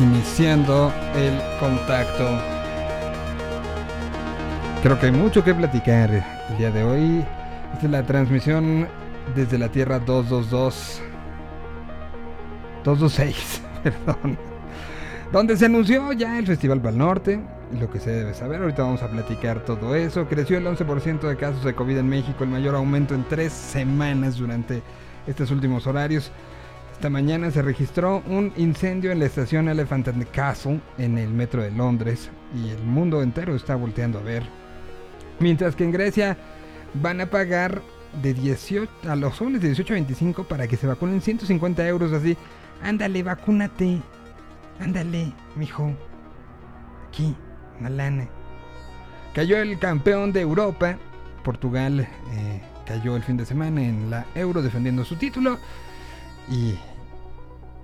iniciando el contacto. Creo que hay mucho que platicar el día de hoy. Esta es la transmisión desde la Tierra 222. 226, perdón. Donde se anunció ya el Festival Pal Norte. Lo que se debe saber, ahorita vamos a platicar todo eso. Creció el 11% de casos de COVID en México, el mayor aumento en tres semanas durante estos últimos horarios. Esta mañana se registró un incendio en la estación Elephant and Castle en el metro de Londres y el mundo entero está volteando a ver. Mientras que en Grecia van a pagar de 18 a los jóvenes de 18 a 25 para que se vacunen 150 euros así. Ándale, vacúnate. Ándale, mijo. Aquí, una lana. Cayó el campeón de Europa. Portugal eh, cayó el fin de semana en la Euro defendiendo su título. Y,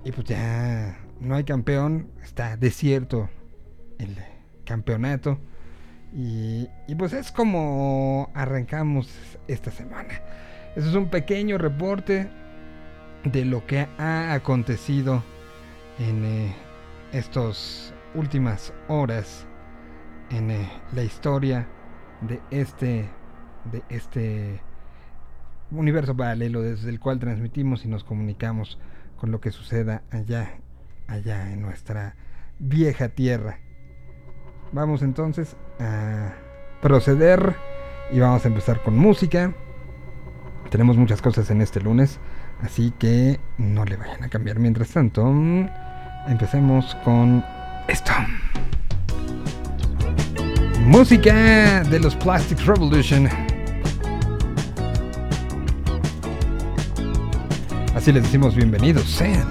y pues ya no hay campeón. Está desierto el campeonato. Y, y, pues es como arrancamos esta semana. Eso es un pequeño reporte de lo que ha acontecido en eh, estas últimas horas en eh, la historia de este de este universo paralelo desde el cual transmitimos y nos comunicamos con lo que suceda allá allá en nuestra vieja tierra. Vamos entonces a proceder y vamos a empezar con música. Tenemos muchas cosas en este lunes, así que no le vayan a cambiar. Mientras tanto, empecemos con esto. Música de los Plastic Revolution. Así les decimos bienvenidos sean.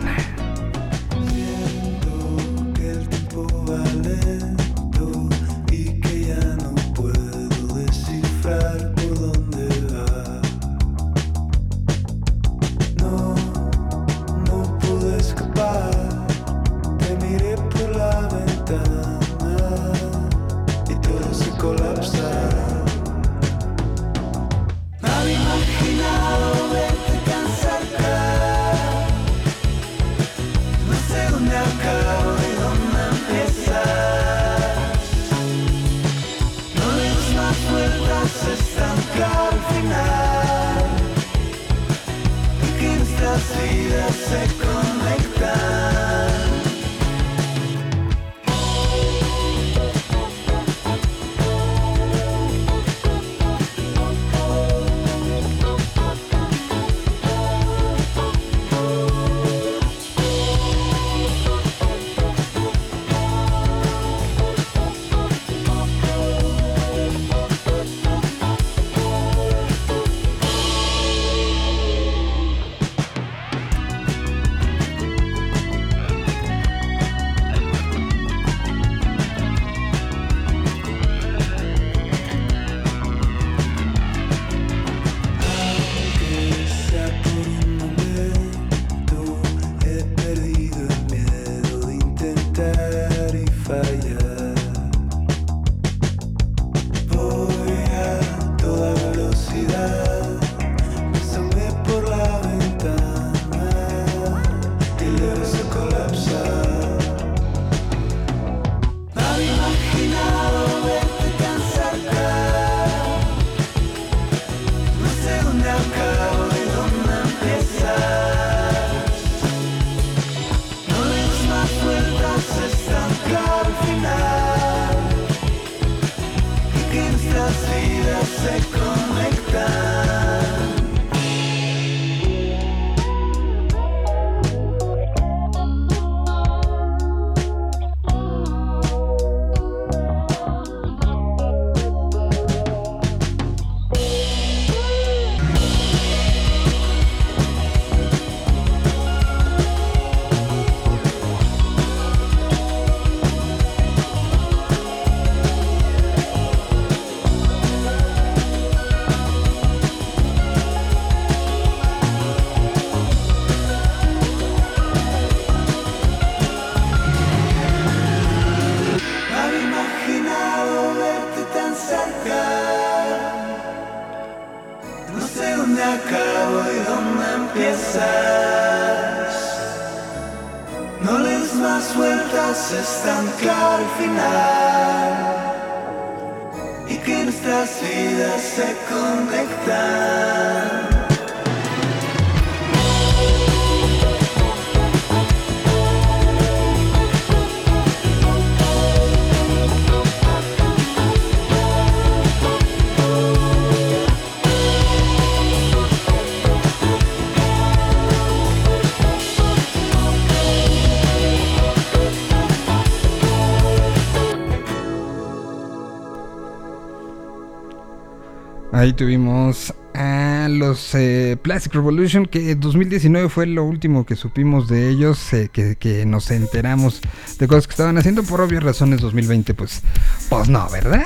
Ahí tuvimos a los eh, Plastic Revolution, que 2019 fue lo último que supimos de ellos, eh, que, nos enteramos de cosas que estaban haciendo por obvias razones 2020, pues, pues no, ¿verdad?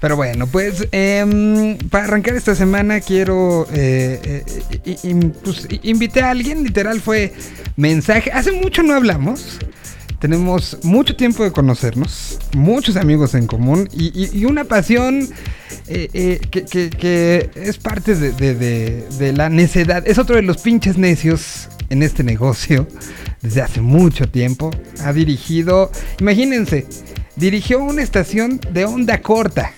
Pero bueno, pues em, para arrancar esta semana quiero, eh, pues, invité a alguien, literal fue mensaje, hace mucho no hablamos. Tenemos mucho tiempo de conocernos, muchos amigos en común y una pasión eh, eh, que, es parte de, la necedad. Es otro de los pinches necios en este negocio desde hace mucho tiempo. Ha dirigido, imagínense, dirigió una estación de onda corta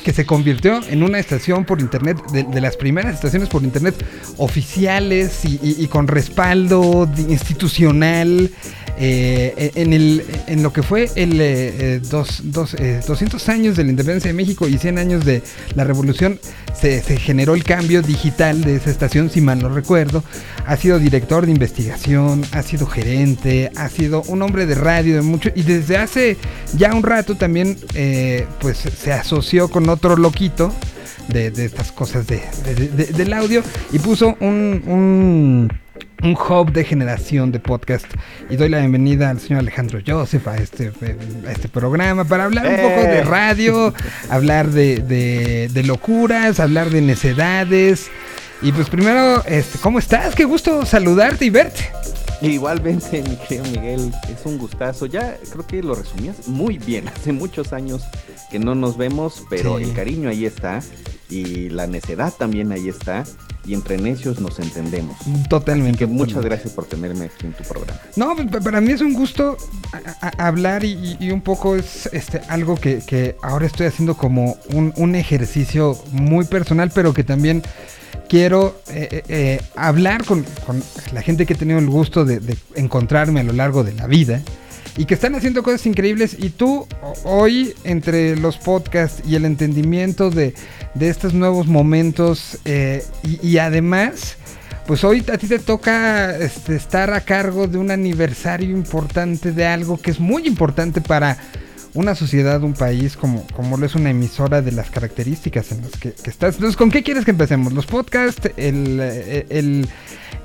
que se convirtió en una estación por internet, de, las primeras estaciones por internet oficiales y con respaldo institucional eh, en, el, en lo que fue el eh, dos, 200 eh, años de la independencia de México y 100 años de la revolución, se, generó el cambio digital de esa estación, si mal no recuerdo. Ha sido director de investigación, ha sido gerente, ha sido un hombre de radio de mucho y desde hace ya un rato también pues se asoció con otro loquito de, estas cosas de, del audio y puso un un hub de generación de podcast. Y doy la bienvenida al señor Alejandro Joseph a este, este programa para hablar un poco de eh. radio, hablar de, de, locuras, hablar de necedades. Y pues primero, este, ¿cómo estás? Qué gusto saludarte y verte. Igualmente, mi querido Miguel, es un gustazo. Ya creo que lo resumías muy bien. Hace muchos años que no nos vemos, pero el cariño ahí está y la necedad también ahí está y entre necios nos entendemos. Totalmente. que muchas gracias por tenerme aquí en tu programa. No, para mí es un gusto hablar y, un poco es este algo que, ahora estoy haciendo como un, ejercicio muy personal, pero que también quiero eh, eh, eh, hablar con, la gente que he tenido el gusto de, de encontrarme a lo largo de la vida y que están haciendo cosas increíbles. Y tú hoy, entre los podcasts y el entendimiento de, estos nuevos momentos, y, además, pues hoy a ti te toca este, estar a cargo de un aniversario importante de algo que es muy importante para una sociedad, un país, como, como lo es una emisora de las características en las que, estás. Entonces, ¿con qué quieres que empecemos? ¿Los podcasts? ¿El, eh, el,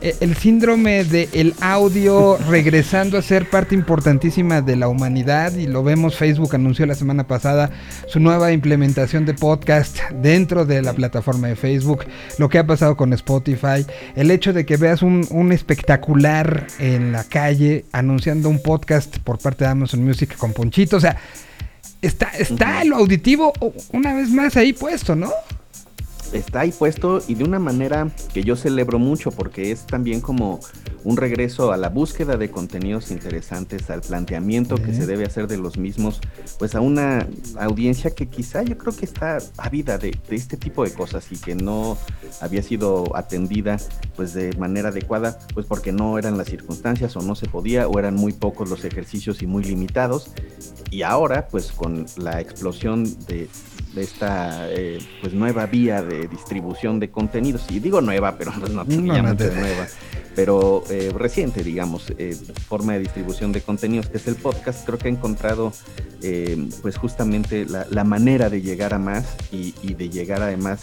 eh, el síndrome del el audio regresando a ser parte importantísima de la humanidad? Y lo vemos, Facebook anunció la semana pasada su nueva implementación de podcast dentro de la plataforma de Facebook. Lo que ha pasado con Spotify. El hecho de que veas un, un espectacular en la calle anunciando un podcast por parte de Amazon Music con Ponchito. O sea, está, está lo auditivo una vez más ahí puesto, ¿no? Está ahí puesto y de una manera que yo celebro mucho porque es también como un regreso a la búsqueda de contenidos interesantes, al planteamiento que se debe hacer de los mismos, pues a una audiencia que quizá yo creo que está ávida de, de este tipo de cosas y que no había sido atendida pues de manera adecuada, pues porque no eran las circunstancias o no se podía o eran muy pocos los ejercicios y muy limitados. Y ahora pues con la explosión de, esta eh, pues nueva vía de distribución de contenidos, y digo nueva, pero pues no, no, no, nueva, pero eh, reciente, digamos, eh, forma de distribución de contenidos, que es el podcast, creo que ha encontrado pues justamente la, manera de llegar a más y, de llegar además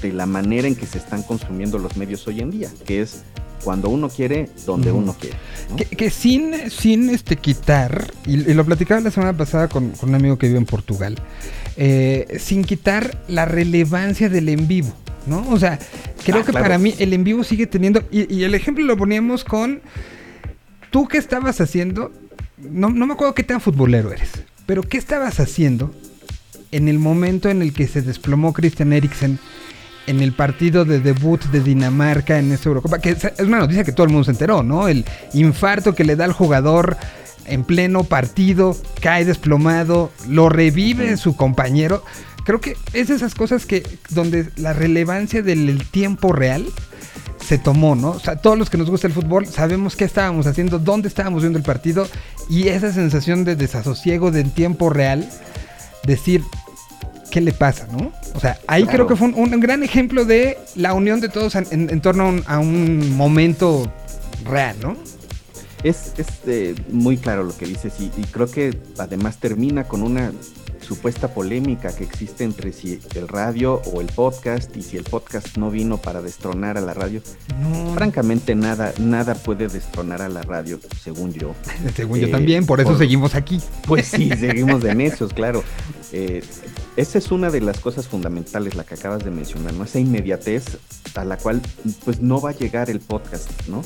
de la manera en que se están consumiendo los medios hoy en día, que es cuando uno quiere, donde uno quiere. Que, sin, sin este quitar, y, lo platicaba la semana pasada con, un amigo que vive en Portugal, sin quitar la relevancia del en vivo. ¿no? O sea, creo ah, que para mí el en vivo sigue teniendo. Y, el ejemplo lo poníamos con. ¿Tú qué estabas haciendo? No, no me acuerdo qué tan futbolero eres. Pero ¿qué estabas haciendo en el momento en el que se desplomó Christian Eriksen en el partido de debut de Dinamarca en esta Eurocopa? Que es una noticia que todo el mundo se enteró, ¿no? El infarto que le da al jugador en pleno partido, cae desplomado, lo revive su compañero. Creo que es de esas cosas que donde la relevancia del tiempo real se tomó, ¿no? O sea, todos los que nos gusta el fútbol sabemos qué estábamos haciendo, dónde estábamos viendo el partido y esa sensación de desasosiego del tiempo real, decir, ¿qué le pasa, no? O sea, ahí creo que fue un, gran ejemplo de la unión de todos en, torno a un, momento real, ¿no? Es, eh, muy claro lo que dices y creo que además termina con una supuesta polémica que existe entre si el radio o el podcast y si el podcast no vino para destronar a la radio. Francamente nada nada puede destronar a la radio, según yo. según yo también, por eso seguimos aquí. Pues sí, seguimos de necios, claro. Eh, esa es una de las cosas fundamentales, la que acabas de mencionar, ¿no? Esa inmediatez a la cual pues no va a llegar el podcast, ¿no?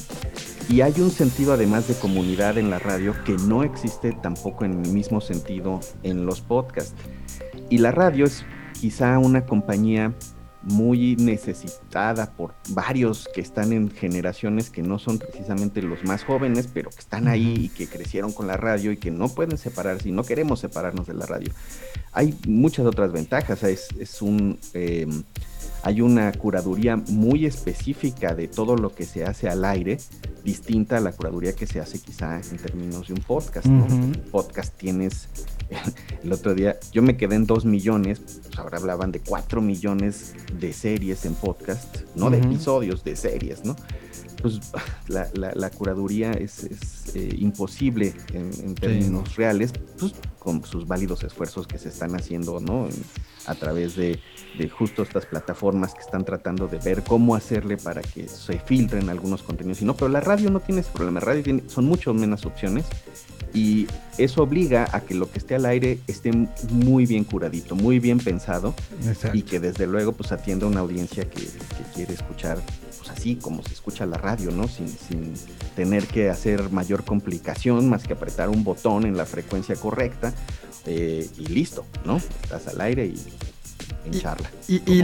Y hay un sentido además de comunidad en la radio que no existe tampoco en el mismo sentido en los podcasts. Y la radio es quizá una compañía muy necesitada por varios que están en generaciones que no son precisamente los más jóvenes, pero que están ahí y que crecieron con la radio y que no pueden separarse y no queremos separarnos de la radio. Hay muchas otras ventajas, es, es un... Em, hay una curaduría muy específica de todo lo que se hace al aire, distinta a la curaduría que se hace quizá en términos de un podcast. podcast tienes, el otro día yo me quedé en dos millones, pues ahora hablaban de cuatro millones de series en podcast, no de episodios, de series, ¿no? Pues la, curaduría es, eh, imposible en, términos reales, pues con sus válidos esfuerzos que se están haciendo, ¿no? a través de, justo estas plataformas que están tratando de ver cómo hacerle para que se filtren algunos contenidos y no, pero la radio no tiene ese problema, la radio tiene, son mucho menos opciones y eso obliga a que lo que esté al aire esté muy bien curadito, muy bien pensado y que desde luego pues atienda a una audiencia que, quiere escuchar pues así como se escucha la radio, ¿no? Sin, sin tener que hacer mayor complicación más que apretar un botón en la frecuencia correcta eh, y listo, ¿no? Estás al aire y en charla. Y,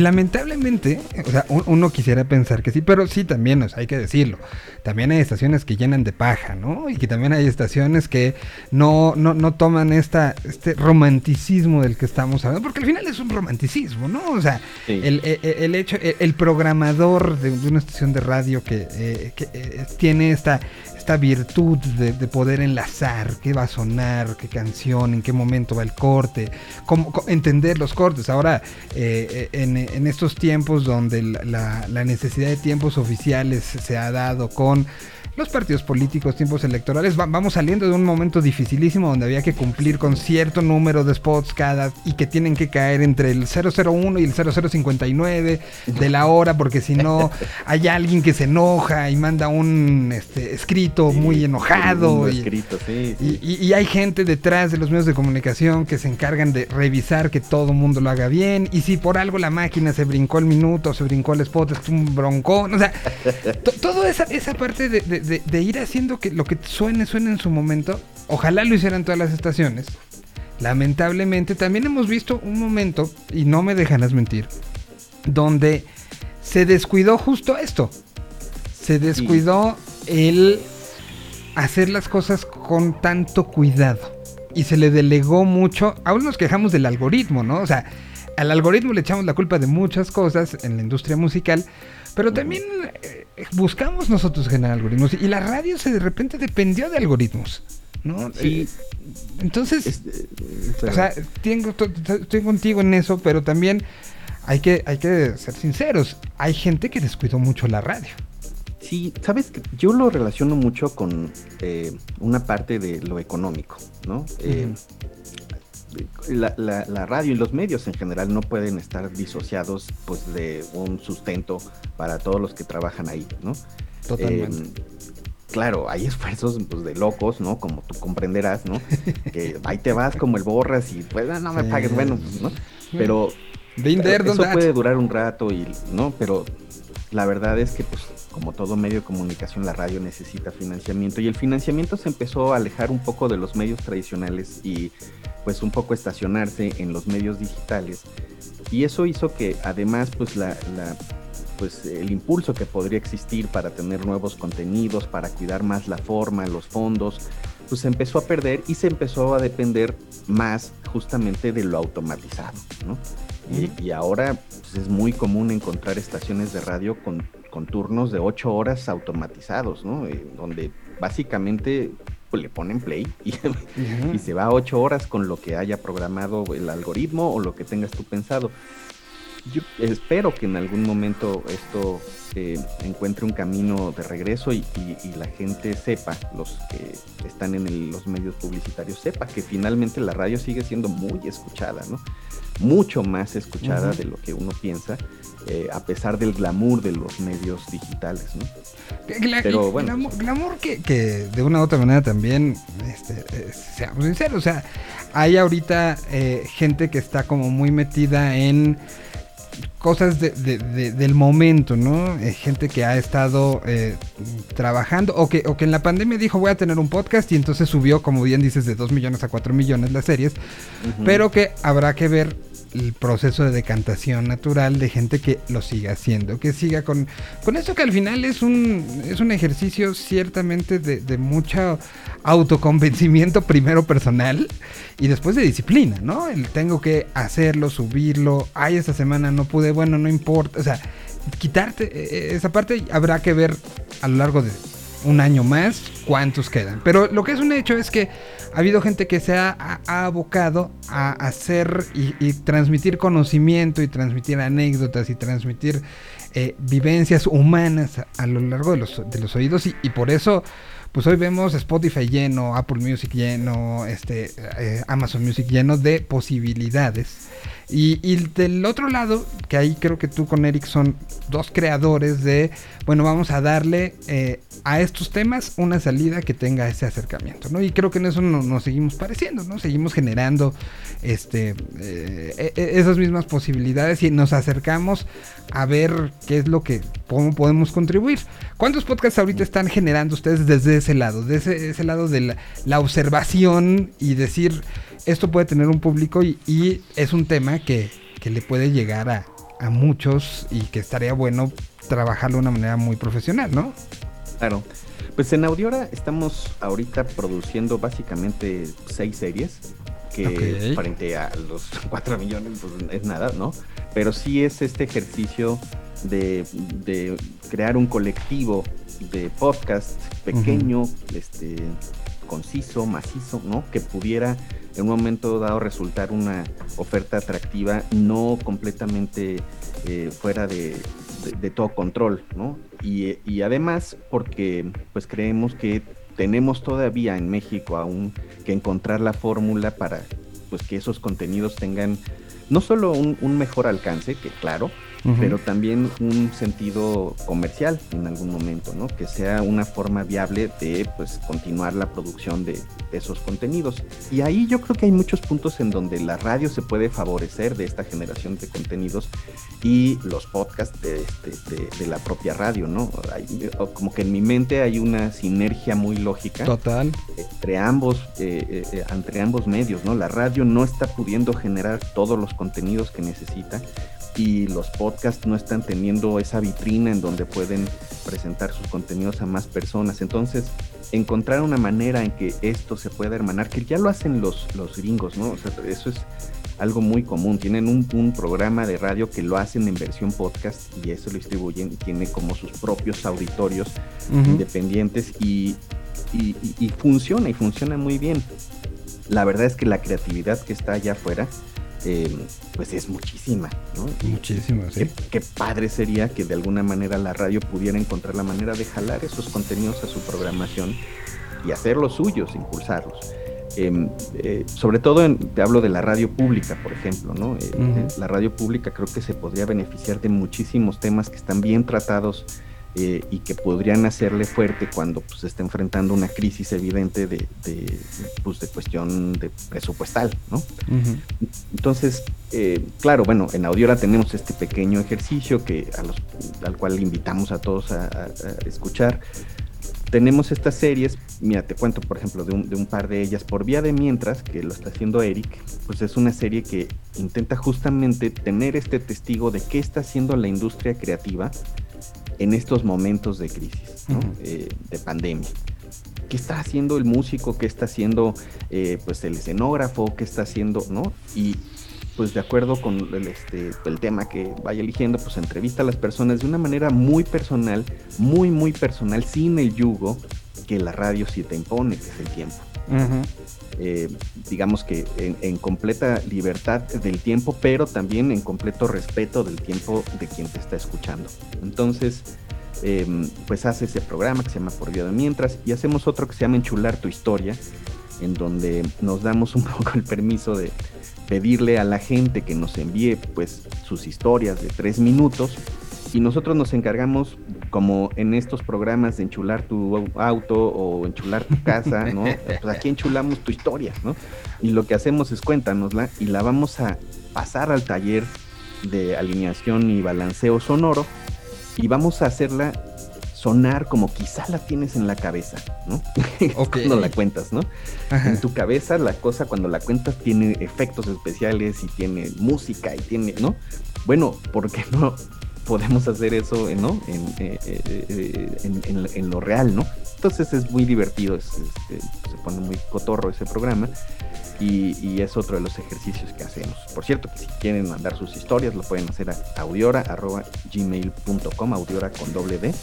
lamentablemente, o sea, uno quisiera pensar que sí, pero sí también, hay que decirlo. También hay estaciones que llenan de paja, ¿no? Y que también hay estaciones que no, no, no toman esta, este romanticismo del que estamos hablando, porque al final es un romanticismo, ¿no? O sea, el, e, e, el, hecho, el, programador de, una estación de radio que, eh, que eh, tiene esta virtud de, poder enlazar qué va a sonar, qué canción, en qué momento va el corte, cómo, entender los cortes. Ahora, eh, en, estos tiempos donde la necesidad de tiempos oficiales se ha dado con los partidos políticos, tiempos electorales, vamos saliendo de un momento dificilísimo donde había que cumplir con cierto número de spots cada y que tienen que caer entre el 001 y el 0059 de la hora, porque si no hay alguien que se enoja y manda un este, escrito muy enojado. y, y, hay gente detrás de los medios de comunicación que se encargan de revisar que todo mundo lo haga bien. Y si por algo la máquina se brincó el minuto, se brincó el spot, es un broncón. O sea, toda esa, esa parte de de, ir haciendo que lo que suene, suene en su momento. Ojalá lo hicieran todas las estaciones. Lamentablemente también hemos visto un momento, y no me dejarás mentir, donde se descuidó justo esto. Se descuidó el hacer las cosas con tanto cuidado. Y se le delegó mucho. Aún nos quejamos del algoritmo, ¿no? O sea, al algoritmo le echamos la culpa de muchas cosas en la industria musical. Pero también eh, buscamos nosotros generar algoritmos y la radio se de repente dependió de algoritmos. ¿no? Eh, entonces, este, o sea, tengo, estoy contigo en eso, pero también hay que, hay que ser sinceros. Hay gente que descuidó mucho la radio. Sí, sabes que yo lo relaciono mucho con eh, una parte de lo económico, ¿no? La, radio y los medios en general no pueden estar disociados pues de un sustento para todos los que trabajan ahí, ¿no? Totalmente. Em, claro, hay esfuerzos pues, de locos, ¿no? Como tú comprenderás, ¿no? que ahí te vas como el borras y pues ah, no me pagues, bueno, pues, ¿no? Pero, eso puede durar un rato y, ¿no? Pero la verdad es que pues como todo medio de comunicación, la radio necesita financiamiento. Y el financiamiento se empezó a alejar un poco de los medios tradicionales y pues un poco estacionarse en los medios digitales. Y eso hizo que además pues la, pues el impulso que podría existir para tener nuevos contenidos, para cuidar más la forma, los fondos, pues se empezó a perder y se empezó a depender más justamente de lo automatizado, ¿no? y, ahora pues, es muy común encontrar estaciones de radio con, con turnos de ocho horas automatizados, ¿no? Eh, donde básicamente pues, le ponen play y, y, se va ocho horas con lo que haya programado el algoritmo o lo que tengas tú pensado. Yo espero que en algún momento esto eh, encuentre un camino de regreso y, la gente sepa, los que están en los medios publicitarios, sepa que finalmente la radio sigue siendo muy escuchada, ¿no? Mucho más escuchada de lo que uno piensa, eh, a pesar del glamour de los medios digitales, ¿no? Pero bueno. Glamour, que, de una u otra manera también, este, eh, seamos sinceros, o sea, hay ahorita gente que está como muy metida en cosas de, del momento, ¿no? Eh, gente que ha estado eh, trabajando o que, o que en la pandemia dijo voy a tener un podcast y entonces subió, como bien dices, de 2 millones a 4 millones las series, pero que habrá que ver el proceso de decantación natural de gente que lo siga haciendo, que siga con, con esto que al final es un, es un ejercicio ciertamente de, de mucho autoconvencimiento primero personal y después de disciplina, ¿no? El tengo que hacerlo, subirlo, ay, esta semana no pude, bueno, no importa, o sea, quitarte e, e, esa parte habrá que ver a lo largo de un año más cuántos quedan. Pero lo que es un hecho es que ha habido gente que se ha, abocado a hacer y, transmitir conocimiento y transmitir anécdotas y transmitir eh, vivencias humanas a, lo largo de los, de los oídos y, por eso pues hoy vemos Spotify lleno, Apple Music lleno, este, eh, Amazon Music lleno de posibilidades y, del otro lado, que ahí creo que tú con Eric son dos creadores de, bueno, vamos a darle eh, a estos temas una salida que tenga ese acercamiento, ¿no? Y creo que en eso nos seguimos pareciendo, ¿no? Seguimos generando este, eh, e, e, esas mismas posibilidades y nos acercamos a ver qué es lo que, cómo podemos contribuir. ¿Cuántos podcasts ahorita están generando ustedes desde ese lado? Desde ese, lado de la observación y decir esto puede tener un público y, es un tema que, le puede llegar a, muchos y que estaría bueno trabajarlo de una manera muy profesional, ¿no? Claro. Pues en Audiora estamos ahorita produciendo básicamente seis series, que frente a los cuatro millones pues es nada, ¿no? Pero sí es este ejercicio de, crear un colectivo de podcast pequeño, este, conciso, macizo, ¿no? Que pudiera en un momento dado resultar una oferta atractiva, no completamente eh, fuera de, todo control, ¿no? Y, además porque pues creemos que tenemos todavía en México aún que encontrar la fórmula para pues que esos contenidos tengan no solo un mejor alcance, que claro, pero también un sentido comercial en algún momento, ¿no? Que sea una forma viable de pues continuar la producción de, esos contenidos. Y ahí yo creo que hay muchos puntos en donde la radio se puede favorecer de esta generación de contenidos y los podcasts de, de, la propia radio, ¿no? como que en mi mente hay una sinergia muy lógica. Total. Entre ambos, eh, eh, eh, entre ambos medios, ¿no? La radio no está pudiendo generar todos los contenidos que necesita y los podcasts no están teniendo esa vitrina en donde pueden presentar sus contenidos a más personas. Entonces, encontrar una manera en que esto se pueda hermanar, que ya lo hacen los, los gringos, ¿no? O sea, eso es algo muy común. Tienen un, programa de radio que lo hacen en versión podcast y eso lo distribuyen y tiene como sus propios auditorios independientes y, y funciona y funciona muy bien. La verdad es que la creatividad que está allá afuera eh, pues es muchísima, ¿no? Muchísima, sí. Qué, padre sería que de alguna manera la radio pudiera encontrar la manera de jalar esos contenidos a su programación y hacerlos suyos, impulsarlos. Em, eh, sobre todo te hablo de la radio pública, por ejemplo, ¿no? Eh, la radio pública creo que se podría beneficiar de muchísimos temas que están bien tratados eh, y que podrían hacerle fuerte cuando pues, está enfrentando una crisis evidente de, pues, de cuestión de presupuestal, ¿no? Entonces, eh, claro, bueno, en Audiora tenemos este pequeño ejercicio que a los, al cual invitamos a todos a, escuchar. Tenemos estas series, mira, te cuento por ejemplo de un, de un, par de ellas, por vía de mientras, que lo está haciendo Eric, pues es una serie que intenta justamente tener este testigo de qué está haciendo la industria creativa en estos momentos de crisis, eh, de pandemia. qué está haciendo el músico, qué está haciendo eh, pues el escenógrafo, qué está haciendo, ¿no? Y pues de acuerdo con el, este, el tema que vaya eligiendo, pues entrevista a las personas de una manera muy personal, muy, muy personal, sin el yugo que la radio sí te impone, que es el tiempo. Eh, digamos que en, completa libertad del tiempo, pero también en completo respeto del tiempo de quien te está escuchando. Entonces, em, pues hace ese programa que se llama Por Día de Mientras y hacemos otro que se llama Enchular tu Historia, en donde nos damos un poco el permiso de pedirle a la gente que nos envíe pues sus historias de tres minutos y nosotros nos encargamos como en estos programas de enchular tu auto o enchular tu casa, ¿no? Pues aquí enchulamos tu historia, ¿no? Y lo que hacemos es cuéntanosla y la vamos a pasar al taller de alineación y balanceo sonoro y vamos a hacerla sonar como quizá la tienes en la cabeza, ¿no? cuando la cuentas, ¿no? En tu cabeza la cosa cuando la cuentas tiene efectos especiales y tiene música y tiene, ¿no? Bueno, ¿por qué no podemos hacer eso, ¿no? En, eh, eh, en, lo real, ¿no? Entonces es muy divertido, este, se pone muy cotorro ese programa. Y, es otro de los ejercicios que hacemos. Por cierto, que si quieren mandar sus historias, lo pueden hacer a audiora.gmail.com, audiora con doble D.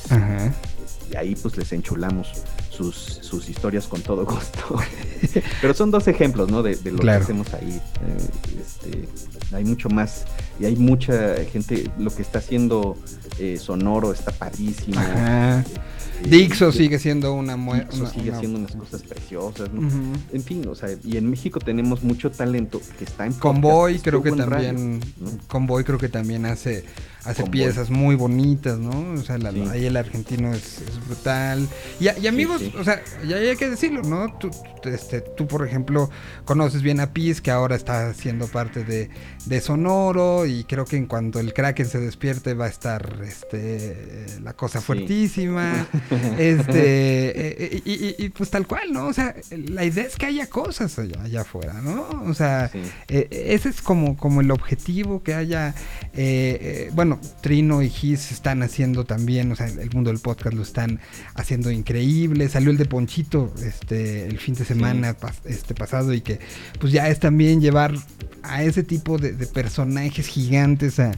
Y ahí pues les enchulamos sus, sus historias con todo gusto. Pero son dos ejemplos, ¿no? De, lo que hacemos ahí. Eh, este, hay mucho más y hay mucha gente, lo que está haciendo eh, Sonoro está padrísimo. Dixo sigue siendo una Dixo sigue siendo unas cosas preciosas, En fin, o sea, y en México tenemos mucho talento que está en Convoy creo que también Convoy creo que también hace hace piezas muy bonitas, ¿no? O sea, ahí el argentino es, brutal. Y, amigos, o sea, ya hay que decirlo, ¿no? Tú, este, tú, por ejemplo, conoces bien a Piz, que ahora está siendo parte de, Sonoro, y creo que en cuanto el Kraken se despierte va a estar este, la cosa fuertísima. este, eh, eh, y, pues tal cual, ¿no? O sea, la idea es que haya cosas allá, afuera, ¿no? O sea, eh, ese es como, como el objetivo, que haya, bueno, Trino y Gis están haciendo también, o sea, el mundo del podcast lo están haciendo increíble. Salió el de Ponchito este el fin de semana este pasado y que pues ya es también llevar a ese tipo de, personajes gigantes a,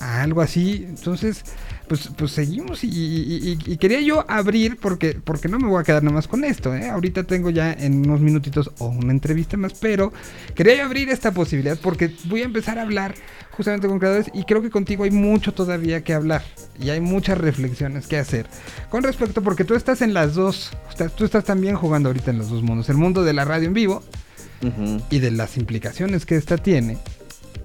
algo así. Entonces, pues, pues seguimos y, quería yo abrir porque, porque no me voy a quedar nada más con esto. ¿eh? Ahorita tengo ya en unos minutitos o una entrevista más, pero quería yo abrir esta posibilidad porque voy a empezar a hablar justamente con creadores y creo que contigo hay mucho todavía que hablar y hay muchas reflexiones que hacer con respecto porque tú estás en las dos, tú estás también jugando ahorita en los dos mundos, el mundo de la radio en vivo y de las implicaciones que esta tiene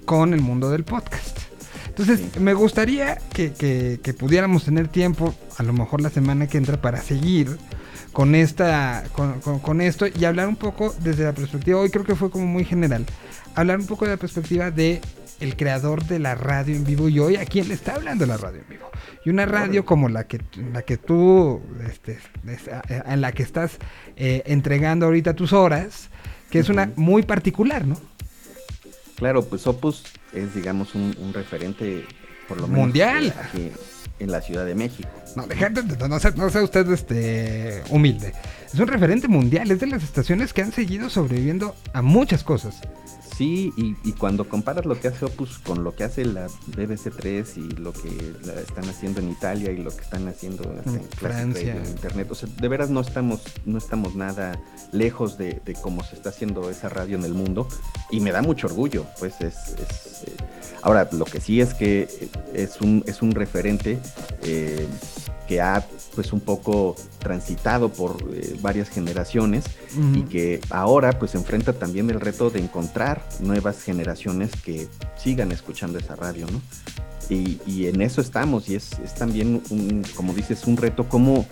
con el mundo del podcast. Entonces, me gustaría que, pudiéramos tener tiempo, a lo mejor la semana que entra, para seguir con esta con, esto y hablar un poco desde la perspectiva hoy creo que fue como muy general hablar un poco de la perspectiva de el creador de la radio en vivo y hoy a quién le está hablando la radio en vivo. Y una radio como la que, la que tú, este, en la que estás eh, entregando ahorita tus horas, que es una muy particular, ¿no? Claro, pues Opus es, digamos, un, referente, por lo menos, mundial. Aquí en la Ciudad de México. No, no, sea, no sea usted este, humilde. Es un referente mundial, es de las estaciones que han seguido sobreviviendo a muchas cosas. Sí, y, cuando comparas lo que hace Opus con lo que hace la BBC 3 y lo que están haciendo en Italia y lo que están haciendo en, Francia, en Internet, o sea, de veras no estamos, no estamos nada lejos de, cómo se está haciendo esa radio en el mundo y me da mucho orgullo, pues es... Eh, ahora, lo que sí es que es un, es un referente eh, que ha pues un poco transitado por eh, varias generaciones y que ahora pues enfrenta también el reto de encontrar nuevas generaciones que sigan escuchando esa radio, ¿no? Y, en eso estamos y es, también, un, como dices, un reto como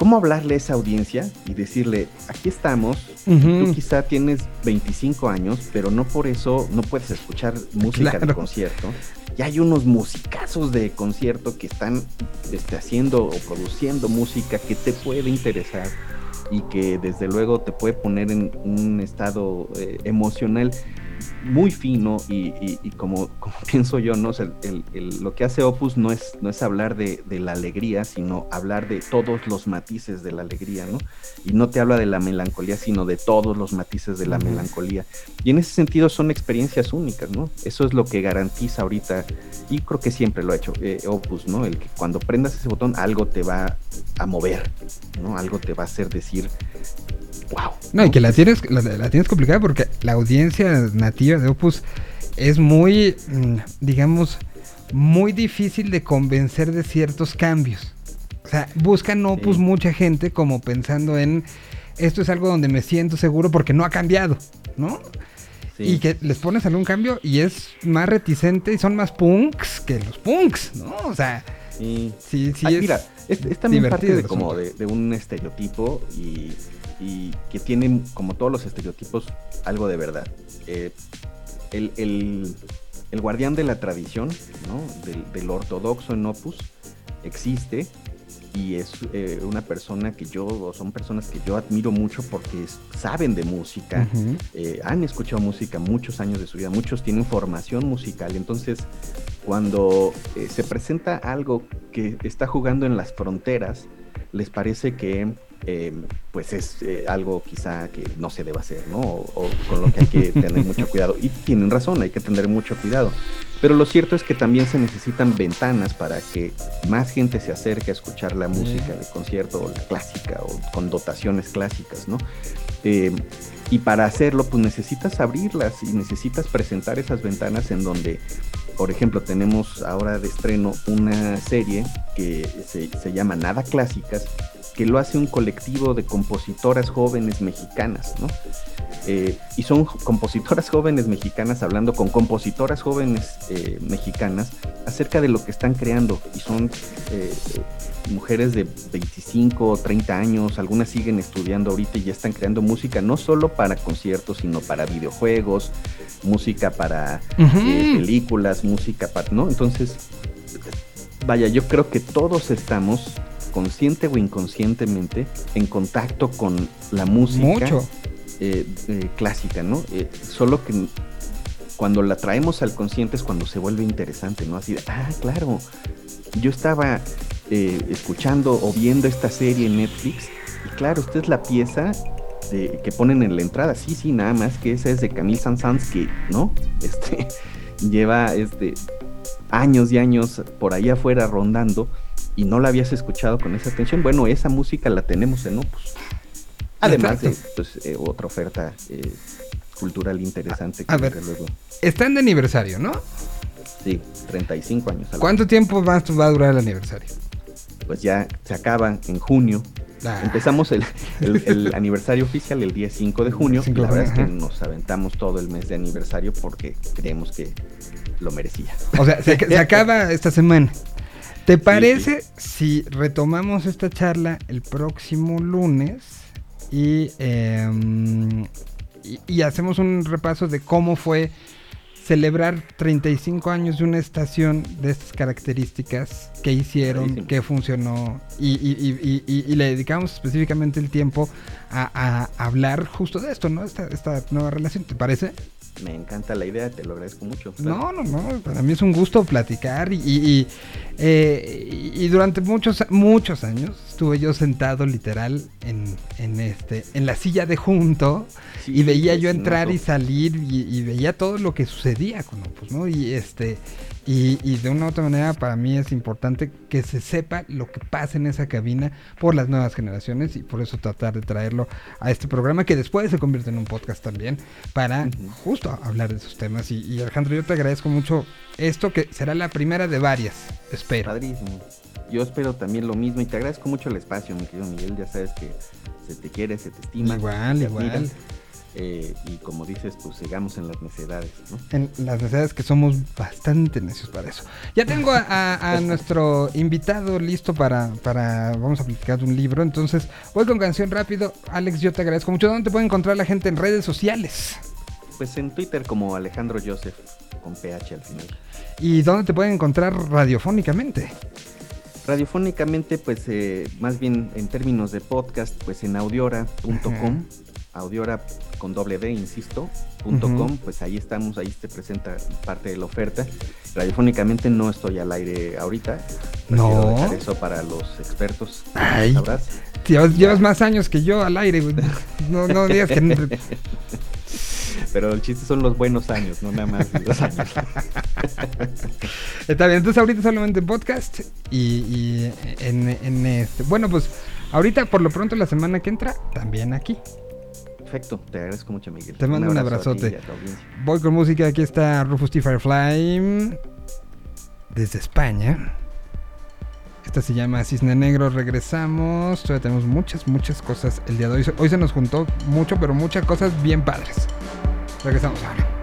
cómo hablarle a esa audiencia y decirle, aquí estamos, tú quizá tienes 25 años, pero no por eso no puedes escuchar música de concierto. Y hay unos musicazos de concierto que están este, haciendo o produciendo música que te puede interesar y que desde luego te puede poner en un estado eh, emocional muy fino y, como, como, pienso yo, ¿no? lo que hace Opus no es, no es hablar de, la alegría, sino hablar de todos los matices de la alegría, ¿no? Y no te habla de la melancolía, sino de todos los matices de la melancolía. Y en ese sentido son experiencias únicas, ¿no? Eso es lo que garantiza ahorita, y creo que siempre lo ha hecho eh, Opus, ¿no? El que cuando prendas ese botón algo te va a mover, ¿no? Algo te va a hacer decir, wow. No, y que la tienes, la, tienes complicada porque la audiencia nativa de Opus es muy, mm, digamos, muy difícil de convencer de ciertos cambios. O sea, buscan Opus mucha gente como pensando en esto es algo donde me siento seguro porque no ha cambiado, ¿no? Y que les pones algún cambio y es más reticente y son más punks que los punks, ¿no? O sea, sí, sí, sí. mira, es, también parte de, como de, un estereotipo y y que tienen, como todos los estereotipos, algo de verdad. Eh, el, guardián de la tradición, del, ortodoxo en Opus, existe y es eh, una persona que yo, o son personas que yo admiro mucho porque saben de música, eh, han escuchado música muchos años de su vida, muchos tienen formación musical, entonces cuando se presenta algo que está jugando en las fronteras, les parece que eh, pues es eh, algo quizá que no se deba hacer, ¿no? O, con lo que hay que tener mucho cuidado. Y tienen razón, hay que tener mucho cuidado. Pero lo cierto es que también se necesitan ventanas para que más gente se acerque a escuchar la música de concierto o la clásica o con dotaciones clásicas, ¿no? Eh, y para hacerlo, pues necesitas abrirlas y necesitas presentar esas ventanas en donde, por ejemplo, tenemos ahora de estreno una serie que se, se llama Nada Clásicas, que lo hace un colectivo de compositoras jóvenes mexicanas, ¿no? Eh, y son compositoras jóvenes mexicanas hablando con compositoras jóvenes eh, mexicanas acerca de lo que están creando. Y son eh, mujeres de 25 o 30 años, algunas siguen estudiando ahorita y ya están creando música no solo para conciertos, sino para videojuegos, música para películas, música para... ¿no? Entonces, vaya, yo creo que todos estamos consciente o inconscientemente en contacto con la música eh, eh, clásica, ¿no? Eh, solo que cuando la traemos al consciente es cuando se vuelve interesante, ¿no? Así de, ah, claro, yo estaba escuchando o viendo esta serie en Netflix y claro, esta es la pieza que ponen en la entrada, sí, sí, nada más que esa es de Camille Saint-Saëns que, ¿no? Este, lleva este, años y años por ahí afuera rondando y no la habías escuchado con esa atención, bueno, esa música la tenemos en Opus. Además de pues, eh, otra oferta eh, cultural interesante. Que a ver, luego... están de aniversario, ¿no? Sí, 35 años. ¿Cuánto tiempo más va a durar el aniversario? Pues ya se acaba en junio. Ah. Empezamos el, aniversario oficial el día 5 de junio. la verdad es que nos aventamos todo el mes de aniversario porque creemos que lo merecía. O sea, se acaba esta semana. ¿Te parece si retomamos esta charla el próximo lunes y, y, hacemos un repaso de cómo fue celebrar 35 años de una estación de estas características, qué hicieron, qué funcionó y, le dedicamos específicamente el tiempo a, hablar justo de esto, ¿no? Esta, esta nueva relación, ¿te parece? Me encanta la idea, te lo agradezco mucho. No, no, no, para mí es un gusto platicar y, eh, y, durante muchos, muchos años estuve yo sentado literal en, en este, en la silla de junto y veía yo entrar y salir y, veía todo lo que sucedía con Opus, ¿no? Y este, y, de una u otra manera para mí es importante que se sepa lo que pasa en esa cabina por las nuevas generaciones y por eso tratar de traerlo a este programa que después se convierte en un podcast también para justo hablar de esos temas. Y, Alejandro, yo te agradezco mucho esto que será la primera de varias, espero. Padrísimo. Yo espero también lo mismo y te agradezco mucho el espacio, mi querido Miguel. Ya sabes que se te quiere, se te estima. Igual, igual. Eh, y como dices, pues sigamos en las necedades. ¿no? En las necedades que somos bastante necios para eso. Ya tengo a, nuestro invitado listo para, para, vamos a aplicar un libro, entonces voy con canción rápido. Alex, yo te agradezco mucho. ¿Dónde te puede encontrar la gente en redes sociales? Pues en Twitter como Alejandro Joseph, con PH al final. ¿Y dónde te pueden encontrar radiofónicamente? Radiofónicamente, pues eh, más bien en términos de podcast, pues en audiora.com Audiora con doble D, insisto, punto com, pues ahí estamos, ahí te presenta parte de la oferta. Radiofónicamente no estoy al aire ahorita. No. dejar eso para los expertos. Ay. Llevas, más años que yo al aire, No, no digas que. Pero el chiste son los buenos años, no nada más los años. Está bien, entonces ahorita solamente podcast y, en, en este. Bueno, pues ahorita por lo pronto la semana que entra, también aquí. Perfecto, te agradezco mucho, Miguel. Te mando un, abrazote. Voy con música, aquí está Rufus T. Firefly desde España. Esta se llama Cisne Negro. Regresamos. Todavía tenemos muchas, muchas cosas el día de hoy. Hoy se nos juntó mucho, pero muchas cosas bien padres. Regresamos ahora.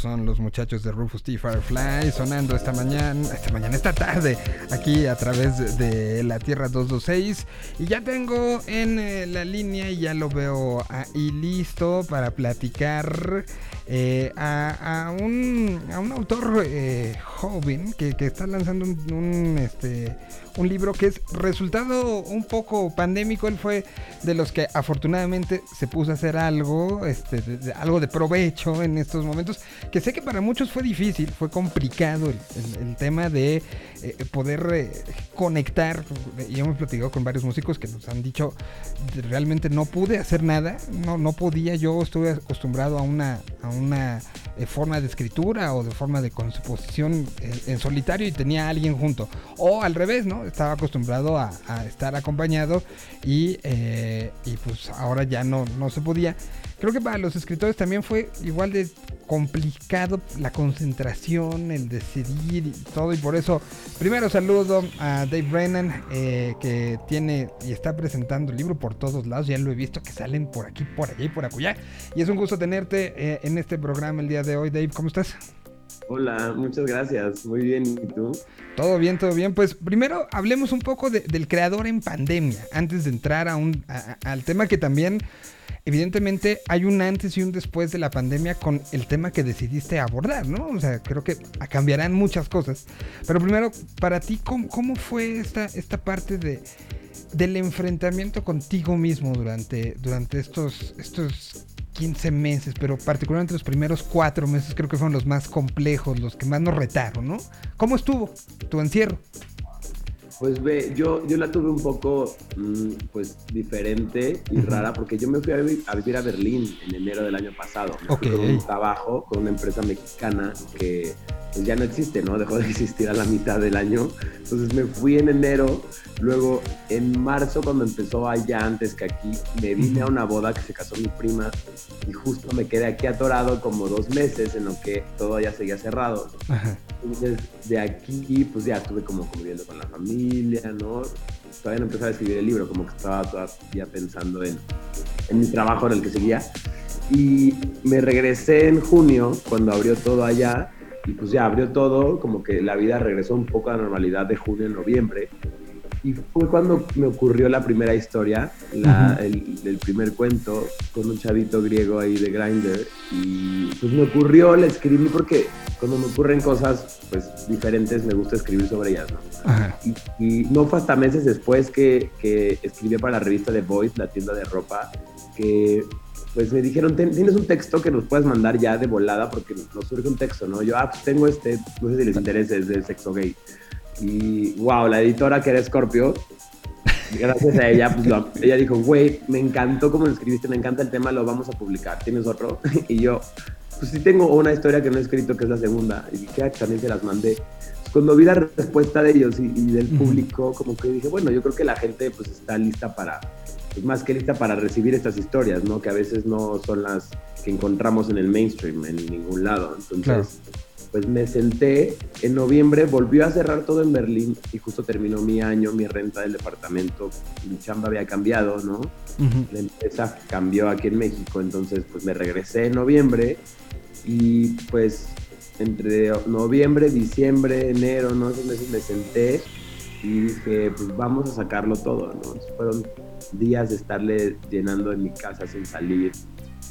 Son los muchachos de Rufus T. Firefly sonando esta mañana, esta mañana, esta tarde, aquí a través de la Tierra 226. Y ya tengo en eh, la línea y ya lo veo ahí listo para platicar eh, a, un, a, un, autor eh, joven que, está lanzando un, este, un libro que es resultado un poco pandémico. Él fue de los que afortunadamente se puso a hacer algo, este, algo de provecho en estos momentos, que sé que para muchos fue difícil, fue complicado el, tema de eh, poder conectar. Y hemos platicado con varios músicos que nos han dicho, realmente no pude hacer nada, no, no podía, yo estuve acostumbrado a una una eh, forma de escritura o de forma de composición eh, en, solitario y tenía a alguien junto. O al revés, ¿no? Estaba acostumbrado a, estar acompañado y, eh, y, pues ahora ya no, no se podía. Creo que para los escritores también fue igual de complicado la concentración, el decidir y todo. Y por eso, primero saludo a Dave Brennan, eh, que tiene y está presentando el libro por todos lados. Ya lo he visto que salen por aquí, por allá y por acullá. Y es un gusto tenerte eh, en este programa el día de hoy. Dave, ¿cómo estás? Hola, muchas gracias. Muy bien, ¿y tú? Todo bien, todo bien. Pues primero hablemos un poco del creador en pandemia, antes de entrar a un, al tema que también evidentemente hay un antes y un después de la pandemia con el tema que decidiste abordar, ¿no? O sea, creo que cambiarán muchas cosas. Pero primero, para ti, ¿cómo, fue esta, esta parte de, del enfrentamiento contigo mismo durante, durante estos, estos 15 meses, pero particularmente los primeros cuatro meses creo que fueron los más complejos, los que más nos retaron, ¿no? ¿Cómo estuvo tu encierro? Pues ve, yo, yo la tuve un poco mm, pues diferente y rara porque yo me fui a, vivir a Berlín en enero del año pasado. Me un trabajo con una empresa mexicana que pues ya no existe, ¿no? Dejó de existir a la mitad del año. Entonces me fui en enero, luego en marzo cuando empezó allá antes que aquí, me vine a una boda que se casó mi prima y justo me quedé aquí atorado como dos meses en lo que todo ya seguía cerrado. Entonces de aquí pues ya estuve como conviviendo con la familia, ¿no? Todavía no empecé a escribir el libro, como que estaba todavía pensando en, en mi trabajo en el que seguía. Y me regresé en junio, cuando abrió todo allá, y pues ya abrió todo, como que la vida regresó un poco a la normalidad de junio a noviembre. Y fue cuando me ocurrió la primera historia, el, primer cuento, con un chavito griego ahí de Grindr. Y pues me ocurrió, la escribí porque cuando me ocurren cosas pues diferentes me gusta escribir sobre ellas, ¿no? Y, no fue hasta meses después que, que escribí para la revista The Voice, la tienda de ropa, que pues me dijeron, tienes un texto que nos puedes mandar ya de volada porque nos surge un texto, ¿no? Yo, ah, pues tengo este, no sé si les interesa, es del sexo gay. Y, wow, la editora que era Scorpio, gracias a ella, pues ella dijo, güey, me encantó cómo lo escribiste, me encanta el tema, lo vamos a publicar, ¿tienes otro? y yo, pues sí tengo una historia que no he escrito, que es la segunda, y que también se las mandé. Cuando vi la respuesta de ellos y, y del público, como que dije, bueno, yo creo que la gente pues está lista para pues, más que lista para recibir estas historias, ¿no? Que a veces no son las que encontramos en el mainstream, en ningún lado. Entonces, pues me senté, en noviembre volvió a cerrar todo en Berlín y justo terminó mi año, mi renta del departamento, mi chamba había cambiado, ¿no? La empresa cambió aquí en México, entonces pues me regresé en noviembre y pues entre noviembre, diciembre, enero, ¿no? Esos meses me senté y dije, pues vamos a sacarlo todo, ¿no? Fueron días de estarle llenando en mi casa sin salir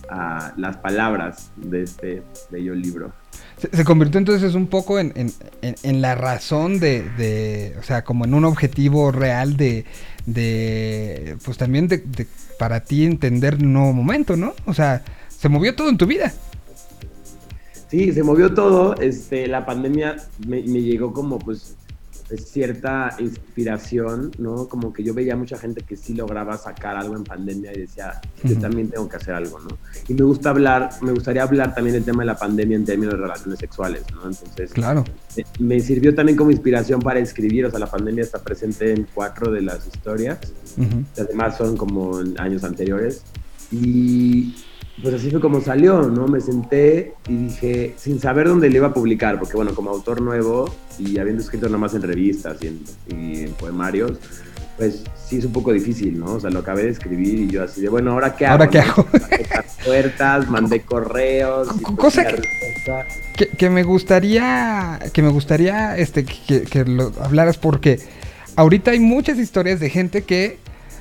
a las palabras de este bello libro. Se, convirtió entonces un poco en, en, la razón de, o sea, como en un objetivo real de, de pues también de, para ti entender un nuevo momento, ¿no? O sea, se movió todo en tu vida. Sí, se movió todo. Este, la pandemia me, me llegó como pues cierta inspiración, ¿no? Como que yo veía mucha gente que sí lograba sacar algo en pandemia y decía, yo también tengo que hacer algo, ¿no? Y me gusta hablar, me gustaría hablar también del tema de la pandemia en términos de relaciones sexuales, ¿no? Entonces, claro. me sirvió también como inspiración para escribir, o sea, la pandemia está presente en cuatro de las historias, además son como en años anteriores, y pues así fue como salió, ¿no? Me senté y dije, sin saber dónde le iba a publicar, porque bueno, como autor nuevo y habiendo escrito nada más en revistas y en, poemarios, pues sí es un poco difícil, ¿no? O sea, lo acabé de escribir y yo así de, bueno, ¿ahora qué hago? ¿Ahora qué hago? Puertas, mandé correos. Co- cosa que, que me gustaría que me gustaría este que, que lo hablaras porque ahorita hay muchas historias de gente que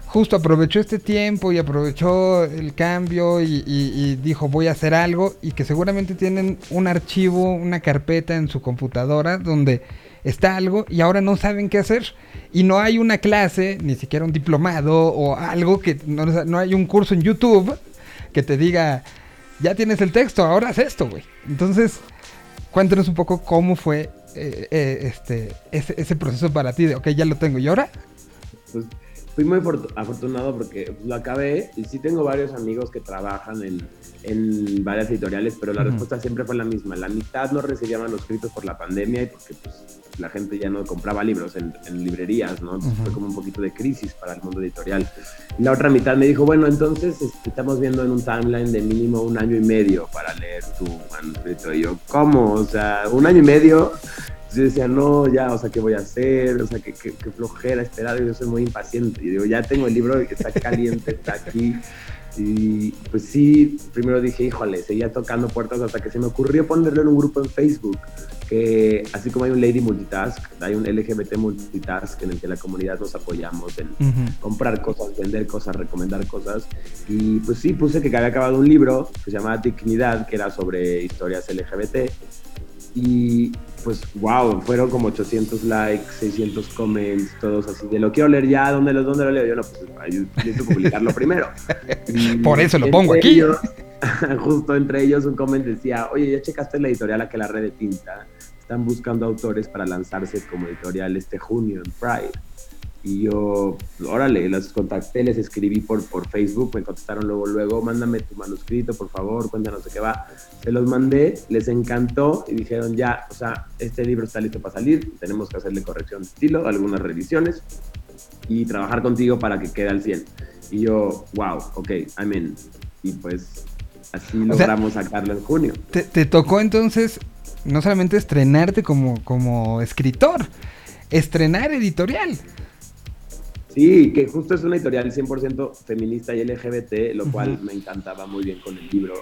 justo aprovechó este tiempo y aprovechó el cambio y, dijo voy a hacer algo y que seguramente tienen un archivo, una carpeta en su computadora donde está algo y ahora no saben qué hacer y no hay una clase, ni siquiera un diplomado o algo que no, no hay un curso en YouTube que te diga ya tienes el texto, ahora haz esto, güey. Entonces, cuéntanos un poco cómo fue eh, eh, este, ese, ese proceso para ti de, ok, ya lo tengo, ¿y ahora? pues fui muy fortu- afortunado porque lo acabé y sí tengo varios amigos que trabajan en, en varias editoriales, pero la Ujú. respuesta siempre fue la misma. La mitad no recibía manuscritos por la pandemia y porque pues, la gente ya no compraba libros en, en librerías, ¿no? Entonces Ujú. fue como un poquito de crisis para el mundo editorial. La otra mitad me dijo, bueno, entonces este, estamos viendo en un timeline de mínimo un año y medio para leer tu manuscrito. Y yo, ¿cómo? O sea, un año y medio. Yo decía, no, ya, o sea, ¿qué voy a hacer? O sea, qué, qué, qué flojera esperar. Yo soy muy impaciente. Y digo, ya tengo el libro, está caliente, está aquí. Y pues sí, primero dije, híjole, seguía tocando puertas hasta que se me ocurrió ponerlo en un grupo en Facebook. Que así como hay un Lady Multitask, hay un LGBT Multitask en el que la comunidad nos apoyamos en comprar cosas, vender cosas, recomendar cosas. Y pues sí, puse que había acabado un libro que se llamaba Dignidad, que era sobre historias LGBT. Y pues, wow, fueron como 800 likes, 600 comments, todos así, de lo quiero leer ya, ¿dónde lo, dónde lo leo? Yo no, pues necesito publicarlo primero. Por eso lo pongo aquí. ellos- justo entre ellos un comment decía, oye, ¿ya checaste la editorial a que la red de tinta? Están buscando autores para lanzarse como editorial este junio en Pride. Y yo, órale, las contacté, les escribí por, por Facebook, me contestaron luego, luego, mándame tu manuscrito, por favor, cuéntanos de qué va. Se los mandé, les encantó y dijeron, ya, o sea, este libro está listo para salir, tenemos que hacerle corrección de estilo, algunas revisiones y trabajar contigo para que quede al 100. Y yo, wow, ok, I'm in. Y pues así sea- logramos sacarlo en junio. Te, te tocó entonces no solamente estrenarte como, como escritor, estrenar editorial. Sí, que justo es una editorial 100% feminista y LGBT, lo cual me encantaba muy bien con el libro.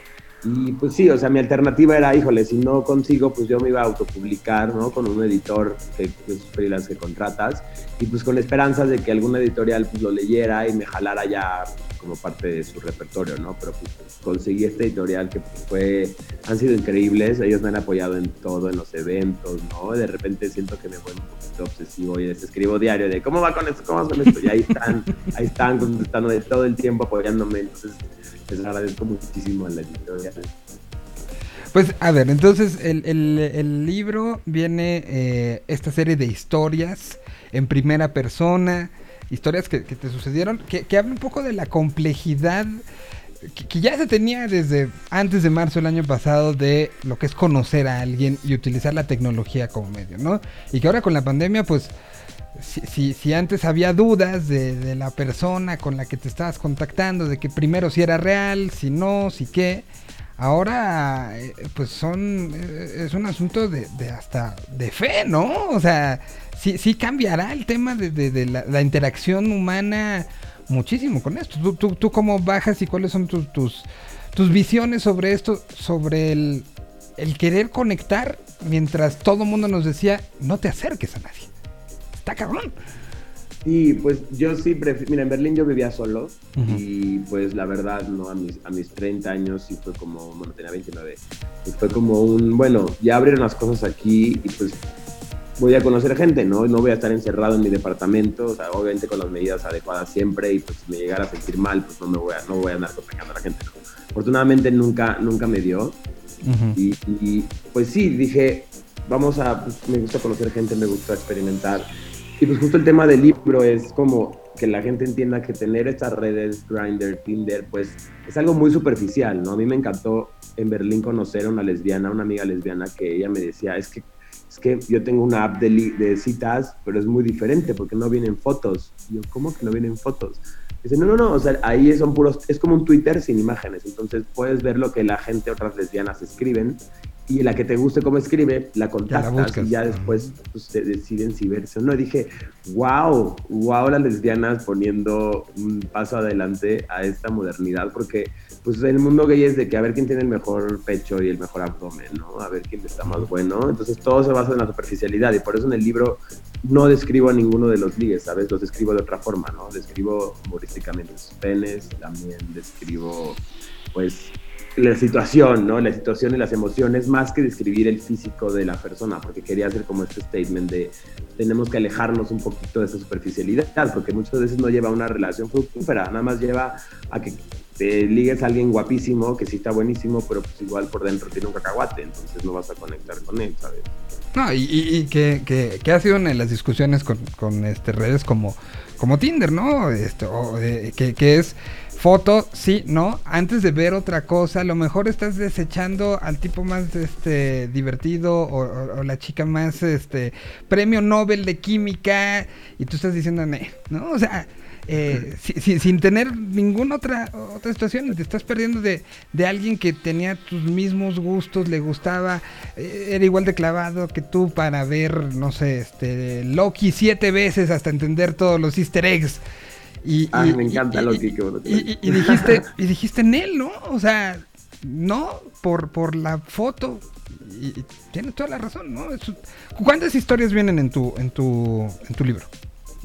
Y pues sí, o sea, mi alternativa era, híjole, si no consigo, pues yo me iba a autopublicar, ¿no? Con un editor que, que es freelance que contratas. Y pues con esperanzas de que alguna editorial pues lo leyera y me jalara ya como parte de su repertorio, ¿no? Pero pues conseguí este editorial que pues, fue, han sido increíbles, ellos me han apoyado en todo, en los eventos, ¿no? De repente siento que me vuelvo un poquito obsesivo y les escribo diario de, ¿cómo va con esto? ¿Cómo va con esto? Y ahí están, ahí están contestando de todo el tiempo apoyándome, entonces les agradezco muchísimo a la editorial. Pues a ver, entonces el, el- libro viene eh, esta serie de historias en primera persona, historias que, te sucedieron, que, que habla un poco de la complejidad que, ya se tenía desde antes de marzo del año pasado de lo que es conocer a alguien y utilizar la tecnología como medio, ¿no? Y que ahora con la pandemia, pues, si, si, si antes había dudas de, de la persona con la que te estabas contactando, de que primero si era real, si no, si qué, ahora eh, pues son, eh, es un asunto de, de hasta de fe, ¿no? O sea, sí, sí cambiará el tema de, de- de la, la interacción humana muchísimo con esto. ¿Tú, tú, tú cómo bajas y cuáles son tus, tus, tus visiones sobre esto, sobre el, el querer conectar mientras todo el mundo nos decía, no te acerques a nadie? Está cabrón. Y pues yo sí prefiero, mira, en Berlín yo vivía solo y pues la verdad, ¿no? A mis, a mis 30 años sí fue como, bueno, tenía 29, pues fue como un, bueno, ya abrieron las cosas aquí y pues voy a conocer gente, ¿no? No voy a estar encerrado en mi departamento, o sea, obviamente con las medidas adecuadas siempre y pues si me llegara a sentir mal, pues no me voy a, no voy a andar contagiando a la gente. Afortunadamente nunca, nunca me dio, y, y, pues sí, dije, vamos a, pues, me gusta conocer gente, me gusta experimentar. Y pues justo el tema del libro es como que la gente entienda que tener estas redes, Grindr, Tinder, pues es algo muy superficial, ¿no? A mí me encantó en Berlín conocer a una lesbiana, una amiga lesbiana, que ella me decía, es que, es que yo tengo una app de, de citas, pero es muy diferente porque no vienen fotos. Y yo, ¿cómo que no vienen fotos? Dice, no, no, no, o sea, ahí son puros, es como un Twitter sin imágenes, entonces puedes ver lo que la gente, otras lesbianas escriben y la que te guste cómo escribe, la contactas buscas. y ya después pues, te deciden si verse o no. Y dije, wow, wow, las lesbianas poniendo un paso adelante a esta modernidad, porque pues el mundo gay es de que a ver quién tiene el mejor pecho y el mejor abdomen, ¿no? A ver quién está más bueno. Entonces todo se basa en la superficialidad y por eso en el libro no describo a ninguno de los ligues, ¿sabes? Los describo de otra forma, ¿no? Describo humorísticamente sus penes, también describo, pues, la situación, ¿no? La situación y las emociones, más que describir el físico de la persona, porque quería hacer como este statement de tenemos que alejarnos un poquito de esa superficialidad, porque muchas veces no lleva a una relación fructífera, nada más lleva a que te ligues a alguien guapísimo, que sí está buenísimo, pero pues igual por dentro tiene un cacahuate, entonces no vas a conectar con él, ¿sabes? No, y, y- y que, que- que ha sido en las discusiones con, con, este, redes como, como Tinder, ¿no? Esto, o, eh, que, que es foto, sí, no. Antes de ver otra cosa, a lo mejor estás desechando al tipo más este divertido o, o- o la chica más este premio Nobel de química y tú estás diciendo, ¿no? O sea, eh, si- si- sin tener ninguna otra otra situación, te estás perdiendo de, de alguien que tenía tus mismos gustos, le gustaba, eh, era igual de clavado que tú para ver, no sé, este Loki siete veces hasta entender todos los easter eggs. Y, Ah, y- me encanta y- Loki, qué bueno que y- dijiste, y dijiste en él, ¿no? O sea, no por, por la foto. Y, tienes toda la razón, ¿no? ¿Cuántas historias vienen en tu, en tu, en tu libro?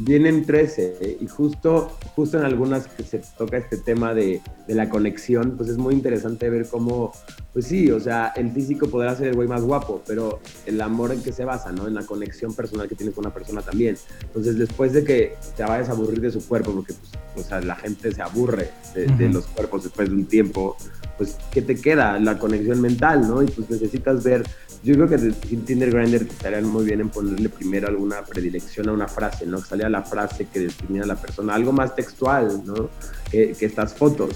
Vienen 13 ¿eh? y justo, justo en algunas que se toca este tema de, de la conexión, pues es muy interesante ver cómo, pues sí, o sea, el físico podrá ser el güey más guapo, pero el amor en que se basa, ¿no? En la conexión personal que tienes con una persona también. Entonces, después de que te vayas a aburrir de su cuerpo, porque pues, o sea, la gente se aburre de, los cuerpos después de un tiempo, pues, ¿qué te queda? La conexión mental, ¿no? Y pues necesitas ver yo creo que de Tinder Grinder estarían muy bien en ponerle primero alguna predilección a una frase, ¿no? Que saliera la frase que definiera a la persona, algo más textual, ¿no? Que, que estas fotos.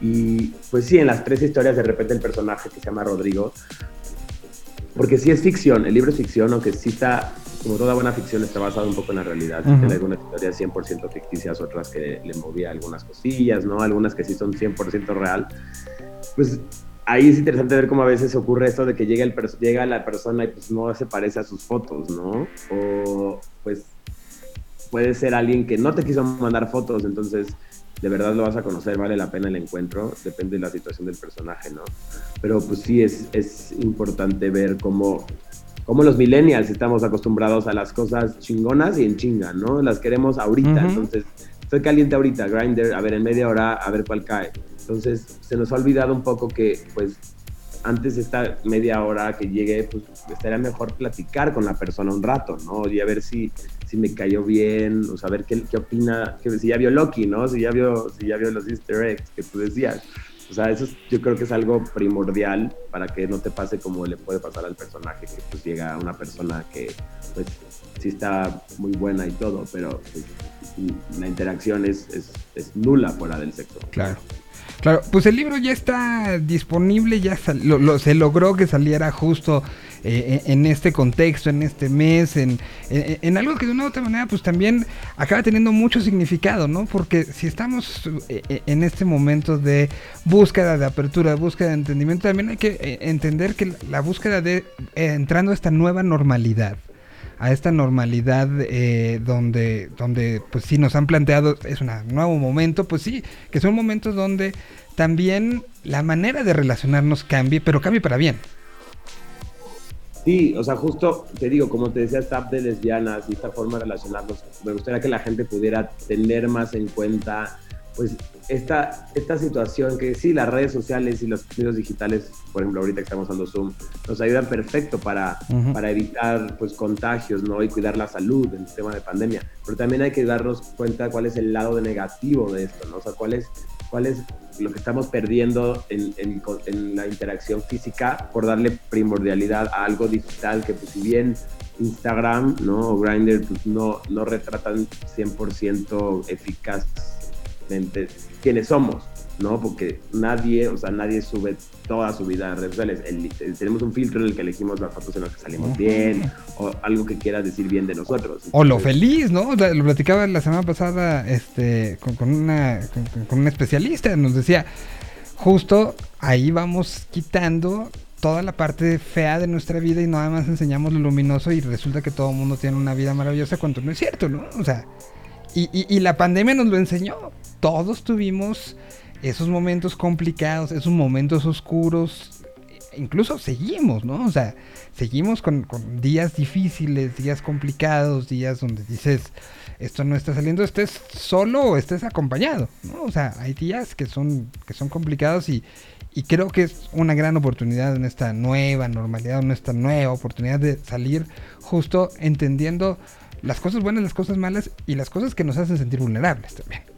Y pues sí, en las tres historias de repente el personaje que se llama Rodrigo, porque sí es ficción, el libro es ficción, aunque sí está, como toda buena ficción, está basado un poco en la realidad. Ujú. Tiene algunas historias 100% ficticias, otras que le movía algunas cosillas, ¿no? Algunas que sí son 100% real. Pues ahí es interesante ver cómo a veces ocurre esto de que llega, el llega la persona y pues no se parece a sus fotos, ¿no? O pues puede ser alguien que no te quiso mandar fotos, entonces de verdad lo vas a conocer, vale la pena el encuentro, depende de la situación del personaje, ¿no? Pero pues sí es, es importante ver cómo, cómo los millennials estamos acostumbrados a las cosas chingonas y en chinga, ¿no? Las queremos ahorita, Ujú. entonces estoy caliente ahorita, grinder, a ver en media hora, a ver cuál cae. Entonces se nos ha olvidado un poco que pues antes de esta media hora que llegue, pues estaría mejor platicar con la persona un rato, ¿no? Y a ver si, si me cayó bien, o saber qué, qué opina, que, si ya vio Loki, ¿no? Si ya vio, si ya vio los easter eggs que tú decías. O sea, eso es- yo creo que es algo primordial para que no te pase como le puede pasar al personaje, que pues llega una persona que pues sí está muy buena y todo, pero pues, la interacción es, es, es nula fuera del sexo. Claro. Claro, pues el libro ya está disponible, ya sal- se logró que saliera justo eh, en en este contexto, en este mes, en, en- en algo que de una u otra manera pues también acaba teniendo mucho significado, ¿no? Porque si estamos eh, eh, en este momento de búsqueda de apertura, búsqueda de entendimiento, también hay que entender que la búsqueda de entrando a esta nueva normalidad a esta normalidad eh, donde, donde pues sí nos han planteado, es un nuevo momento, pues sí, que son momentos donde también la manera de relacionarnos cambie, pero cambie para bien. Sí, o sea, justo te digo, como te decía, esta de lesbianas y esta forma de relacionarnos, me gustaría que la gente pudiera tener más en cuenta, pues, esta, esta situación que sí, las redes sociales y los medios digitales, por ejemplo, ahorita que estamos usando Zoom, nos ayudan perfecto para, para evitar, pues, contagios, ¿no? Y cuidar la salud en el tema de pandemia. Pero también hay que darnos cuenta cuál es el lado de negativo de esto, ¿no? O sea, cuál es, cuál es lo que estamos perdiendo en, en la interacción física por darle primordialidad a algo digital que pues si bien Instagram ¿no? o Grindr pues, no, no retratan 100% quiénes somos, ¿no? Porque nadie, o sea, nadie sube toda su vida a redes sociales. El- el- tenemos un filtro en el que elegimos las fotos en las que salimos bien o algo que quiera decir bien de nosotros. O lo Entonces, feliz, ¿no? Lo platicaba la semana pasada este, con, con una, con, con una especialista, nos decía, justo ahí vamos quitando toda la parte fea de nuestra vida y nada más enseñamos lo luminoso y resulta que todo el mundo tiene una vida maravillosa cuando no es cierto, ¿no? O sea, y, y, y la pandemia nos lo enseñó. Todos tuvimos esos momentos complicados, esos momentos oscuros, incluso seguimos, ¿no? O sea, seguimos con, días difíciles, días complicados, días donde dices, esto no está saliendo, estés solo o estés acompañado, ¿no? O sea, hay días que son, que son complicados y, y creo que es una gran oportunidad en esta nueva normalidad, en esta nueva oportunidad de salir justo entendiendo las cosas buenas, las cosas malas y las cosas que nos hacen sentir vulnerables también.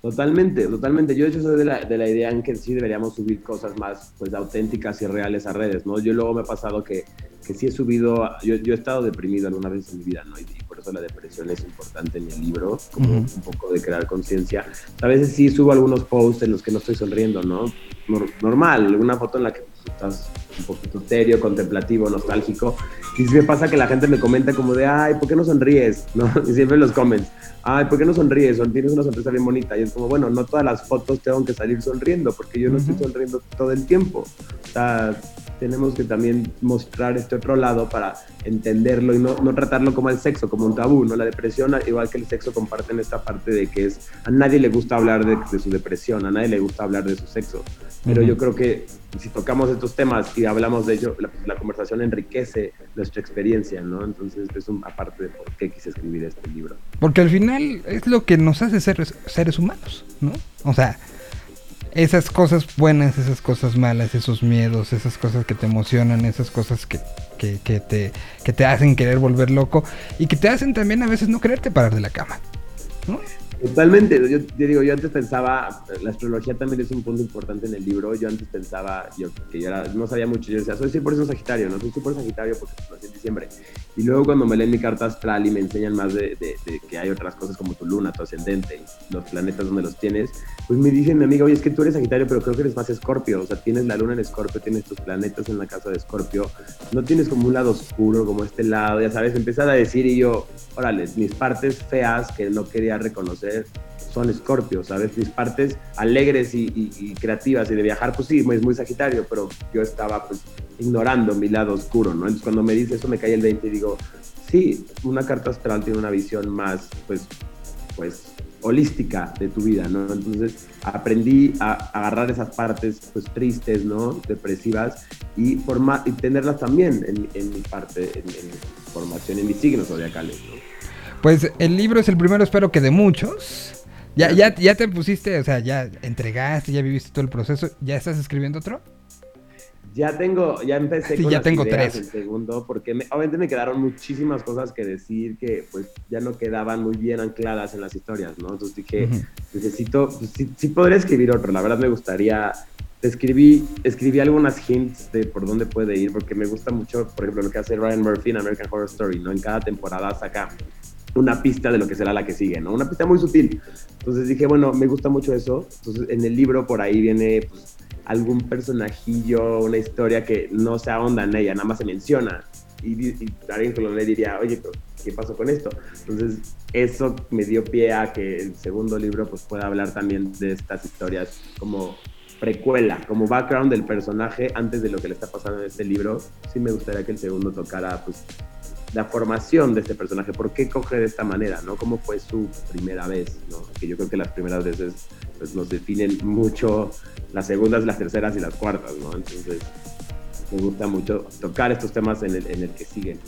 Totalmente, totalmente. Yo de hecho soy de la, de la, idea en que sí deberíamos subir cosas más pues auténticas y reales a redes, ¿no? Yo luego me ha pasado que, que sí he subido, yo, yo he estado deprimido alguna vez en mi vida, ¿no? Y, eso la depresión es importante en el libro, como uh -huh. un poco de crear conciencia. A veces sí subo algunos posts en los que no estoy sonriendo, ¿no? Normal, una foto en la que estás un poquito serio, contemplativo, nostálgico. Y me pasa que la gente me comenta como de, ay, ¿por qué no sonríes? ¿No? Y siempre los comments, ay, ¿por qué no sonríes? Tienes una sonrisa bien bonita. Y es como, bueno, no todas las fotos tengo que salir sonriendo, porque yo no uh -huh. estoy sonriendo todo el tiempo. O sea, tenemos que también mostrar este otro lado para entenderlo y no, no, tratarlo como el sexo, como un tabú, ¿no? La depresión, igual que el sexo, comparten esta parte de que es, a nadie le gusta hablar de, de su depresión, a nadie le gusta hablar de su sexo, pero uh -huh. yo creo que si tocamos estos temas y hablamos de ello, la, la, conversación enriquece nuestra experiencia, ¿no? Entonces es un, aparte de por qué quise escribir este libro. Porque al final es lo que nos hace ser seres humanos, ¿no? O sea, esas cosas buenas, esas cosas malas, esos miedos, esas cosas que te emocionan, esas cosas que, que, que, te, que te hacen querer volver loco y que te hacen también a veces no quererte parar de la cama. Totalmente, yo, yo, digo, yo antes pensaba, la astrología también es un punto importante en el libro, yo antes pensaba, yo, que yo no sabía mucho, yo decía, soy 100% sagitario, no soy 100% sagitario porque nací en diciembre, y luego cuando me leen mi carta astral y me enseñan más de, que hay otras cosas como tu luna, tu ascendente, los planetas donde los tienes, pues me dice mi amiga, oye, es que tú eres sagitario, pero creo que eres más escorpio, o sea, tienes la luna en escorpio, tienes tus planetas en la casa de escorpio, no tienes como un lado oscuro, como este lado, ya sabes, empezar a decir y yo, órale, mis partes feas que no quería reconocer, son Scorpio, ¿sabes? Mis partes alegres y, y, y, creativas y de viajar, pues sí, es muy sagitario, pero yo estaba pues ignorando mi lado oscuro, ¿no? Entonces cuando me dice eso me cae el 20 y digo, sí, una carta astral tiene una visión más, pues, pues, holística de tu vida, ¿no? Entonces aprendí a agarrar esas partes, pues, tristes, ¿no? Depresivas y, formar, y tenerlas también en, en mi parte, en, en mi formación, en mis signos zodiacales, ¿no? Pues el libro es el primero, espero que de muchos. Ya, ya, ya te pusiste, o sea, ya entregaste, ya viviste todo el proceso. ¿Ya estás escribiendo otro? Ya tengo, ya empecé sí, con ya las tengo ideas tres. el segundo, porque me, obviamente me quedaron muchísimas cosas que decir que pues ya no quedaban muy bien ancladas en las historias, ¿no? Entonces dije, uh -huh. necesito, pues, sí, sí podría escribir otro, la verdad me gustaría escribí, escribí algunas hints de por dónde puede ir, porque me gusta mucho, por ejemplo, lo que hace Ryan Murphy en American Horror Story, ¿no? En cada temporada saca una pista de lo que será la que sigue, ¿no? Una pista muy sutil. Entonces dije, bueno, me gusta mucho eso. Entonces en el libro por ahí viene pues, algún personajillo, una historia que no se ahonda en ella, nada más se menciona. Y, y alguien que lo lee diría, oye, ¿qué pasó con esto? Entonces eso me dio pie a que el segundo libro pues pueda hablar también de estas historias como precuela, como background del personaje antes de lo que le está pasando en este libro. Sí me gustaría que el segundo tocara pues la formación de este personaje, por qué coge de esta manera, ¿no? ¿Cómo fue su primera vez, ¿no? Que yo creo que las primeras veces pues, nos definen mucho las segundas, las terceras y las cuartas, ¿no? Entonces, me gusta mucho tocar estos temas en el, en el que siguen.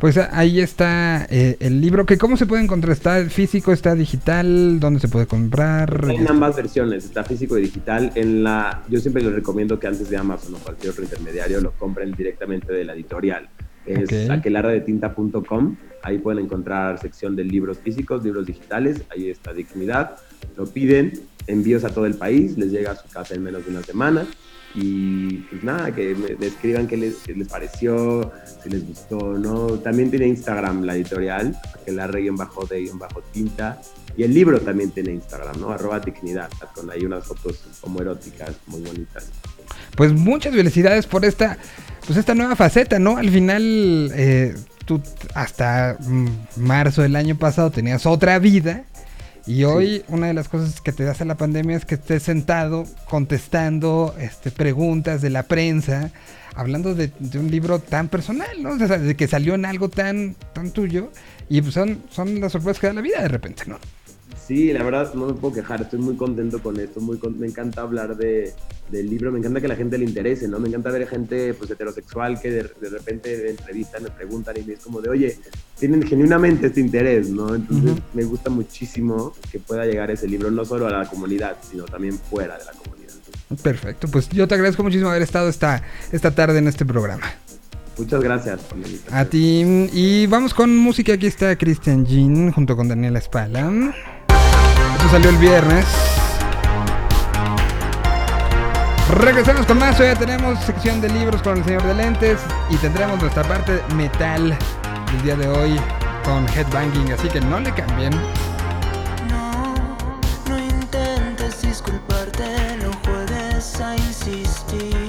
Pues ahí está eh, el libro, que ¿cómo se puede encontrar? ¿Está físico, está digital? ¿Dónde se puede comprar? En ambas versiones, está físico y digital. En la, yo siempre les recomiendo que antes de Amazon o cualquier otro intermediario lo compren directamente de la editorial es okay. aquelarradetinta.com. Ahí pueden encontrar sección de libros físicos, libros digitales. Ahí está Dignidad. Lo piden, envíos a todo el país, les llega a su casa en menos de una semana. Y pues nada, que me escriban qué les, qué les pareció, si les gustó, ¿no? También tiene Instagram la editorial, aquelarre-de-tinta. Y el libro también tiene Instagram, ¿no? Arroba dignidad, con ahí unas fotos como eróticas, muy bonitas. Pues muchas felicidades por esta, pues esta nueva faceta, ¿no? Al final, eh, tú hasta marzo del año pasado tenías otra vida Y hoy una de las cosas que te hace la pandemia es que estés sentado contestando este, preguntas de la prensa, hablando de, de un libro tan personal, ¿no? O sea, de que salió en algo tan, tan tuyo. Y pues son, son las sorpresas que da la vida de repente, ¿no? Sí, la verdad no me puedo quejar, estoy muy contento con esto, muy con- me encanta hablar de, del libro, me encanta que la gente le interese, ¿no? Me encanta ver gente pues heterosexual que de, de repente me entrevistan, me preguntan y me es como de, oye, tienen genuinamente este interés, ¿no? Entonces me gusta muchísimo que pueda llegar ese libro no solo a la comunidad, sino también fuera de la comunidad. Perfecto, pues yo te agradezco muchísimo haber estado esta, esta tarde en este programa. Muchas gracias por la invitación. A ti. Y vamos con música. Aquí está Christian Jean junto con Daniela Spala. Salió el viernes. Regresamos con más. Hoy ya tenemos sección de libros con el señor de lentes. Y tendremos nuestra parte metal el día de hoy con Headbanging. Así que no le cambien. No, no intentes disculparte, no juegues a insistir.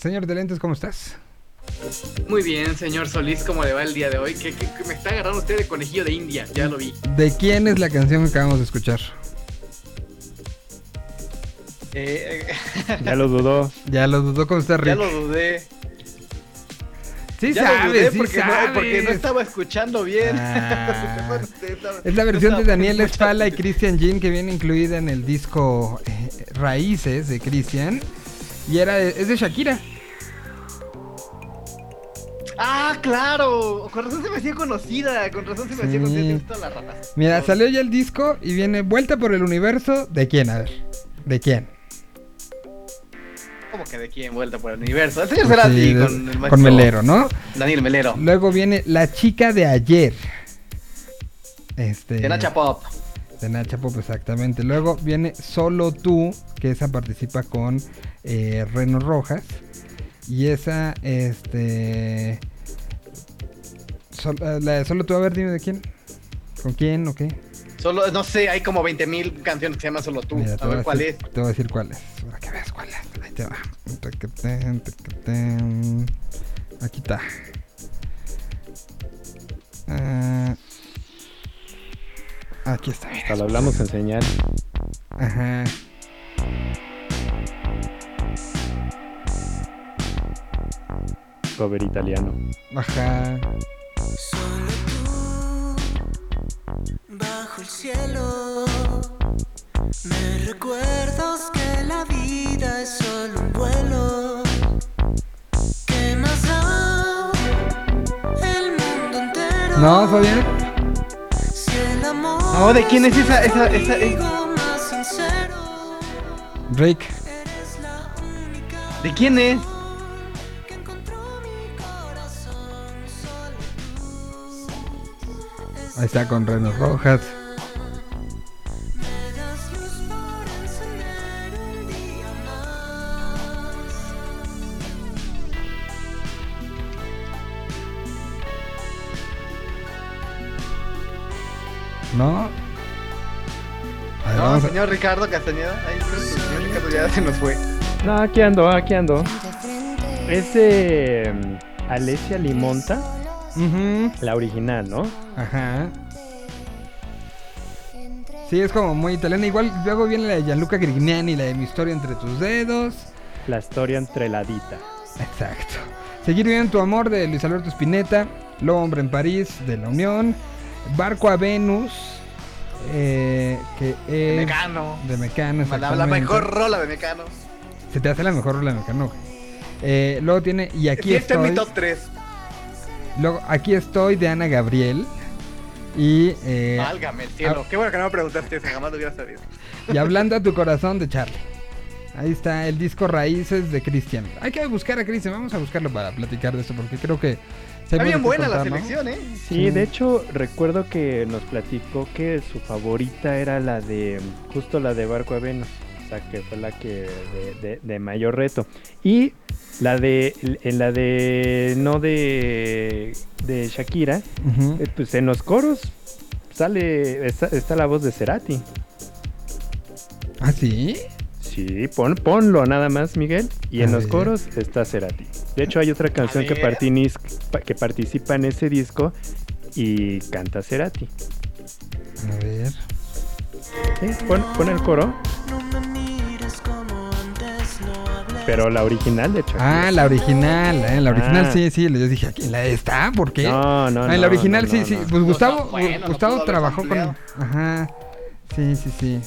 Señor de lentes, ¿cómo estás? Muy bien, señor Solís, ¿cómo le va el día de hoy? Que, que- que me está agarrando usted de conejillo de India, ya lo vi. ¿De quién es la canción que acabamos de escuchar? Eh, Ya lo dudó. Ya lo dudó con usted, ya Rick. lo dudé. Sí ya lo sabes, dudé sí porque, no, sabes. porque no estaba escuchando bien. Ah. Bueno, usted estaba- Es la no versión de Daniel. Espala y Christian Jean que viene incluida en el disco eh, Raíces de Christian. Y era de- es de Shakira. Ah, claro. Con razón se me hacía conocida. Con razón se me hacía conocida. Toda la razón. Mira, salió ya el disco y viene Vuelta por el Universo. ¿De quién? A ver. ¿De quién? ¿Cómo que de quién? Vuelta por el universo. El señor Pues Cerati sí, con el con Melero, ¿no? Daniel Melero. Luego viene La chica de ayer. Este. De Nacha Pop. De Nacha Pop, exactamente. Luego viene Solo tú, que esa participa con eh, Reno Rojas. Y esa, este. sol- eh, la de Solo tú, a ver, dime de quién. ¿Con quién o qué? Solo, no sé, hay como 20.000 canciones que se llaman Solo tú. Mira, a ver cuál decir- es. Te voy a decir cuál es. Para que veas cuál es. Ahí te va. Aquí está. Ah, aquí está. Hasta lo hablamos en señal. Ajá. Cover italiano. Ajá. Solo tú, bajo el cielo, me recuerdas que la vida es solo un vuelo. ¿Qué más da el mundo entero? No, Fabián. No, ¿de quién es esa- esa- esa- eres la única ¿De quién es? Ahí está con Renos Rojas. ¿No? Ver, No, vamos a- señor Ricardo Castañeda. Ay, creo que el señor Ricardo ya se nos fue. No, aquí ando, aquí ando. Es de mm, Alessia Limonta, la original, ¿no? Ajá. Sí, es como muy italiana. Igual luego viene la de Gianluca Grignani, la de Mi historia entre tus dedos. La historia entreladita. Exacto. Seguir viendo tu amor de Luis Alberto Spinetta. Lobo Hombre en París de La Unión. Barco a Venus. eh, que es. Mecano. De Mecano, La, la mejor rola de Mecano. Se te hace la mejor rola de Mecano. Eh, luego tiene Y aquí Sí, está en mi estoy. top 3. Luego, aquí estoy de Ana Gabriel. Y, eh, Válgame el cielo. Qué bueno que no me preguntaste eso, jamás lo hubiera sabido. y hablando a tu corazón de Charlie. Ahí está el disco Raíces de Cristian. Hay que buscar a Cristian. Vamos a buscarlo para platicar de esto porque creo que. Está bien buena la selección, ¿eh? Sí, Sí. de hecho recuerdo que nos platicó que su favorita era la de justo la de Barco de Venus, o sea que fue la que de, de- de mayor reto y la de en la de no de de Shakira, eh, pues en los coros sale está, está la voz de Cerati. ¿Ah, sí? Sí, pon, ponlo nada más, Miguel. Y A en los ver. coros está Cerati. De hecho, hay otra canción que, partinis- que participa en ese disco y canta Cerati. A ver. Sí, pon, pon el coro, No me mires como antes, no hables. pero la original de Shakira. Ah, la original, ¿eh? La original, Ah. sí, sí. Yo dije, ¿aquí la está? ¿Por qué? No, no, Ah, no. en la original, no, sí, no, sí. no. Pues Gustavo, No, bueno, no Gustavo trabajó con. Ajá. Sí, sí, sí.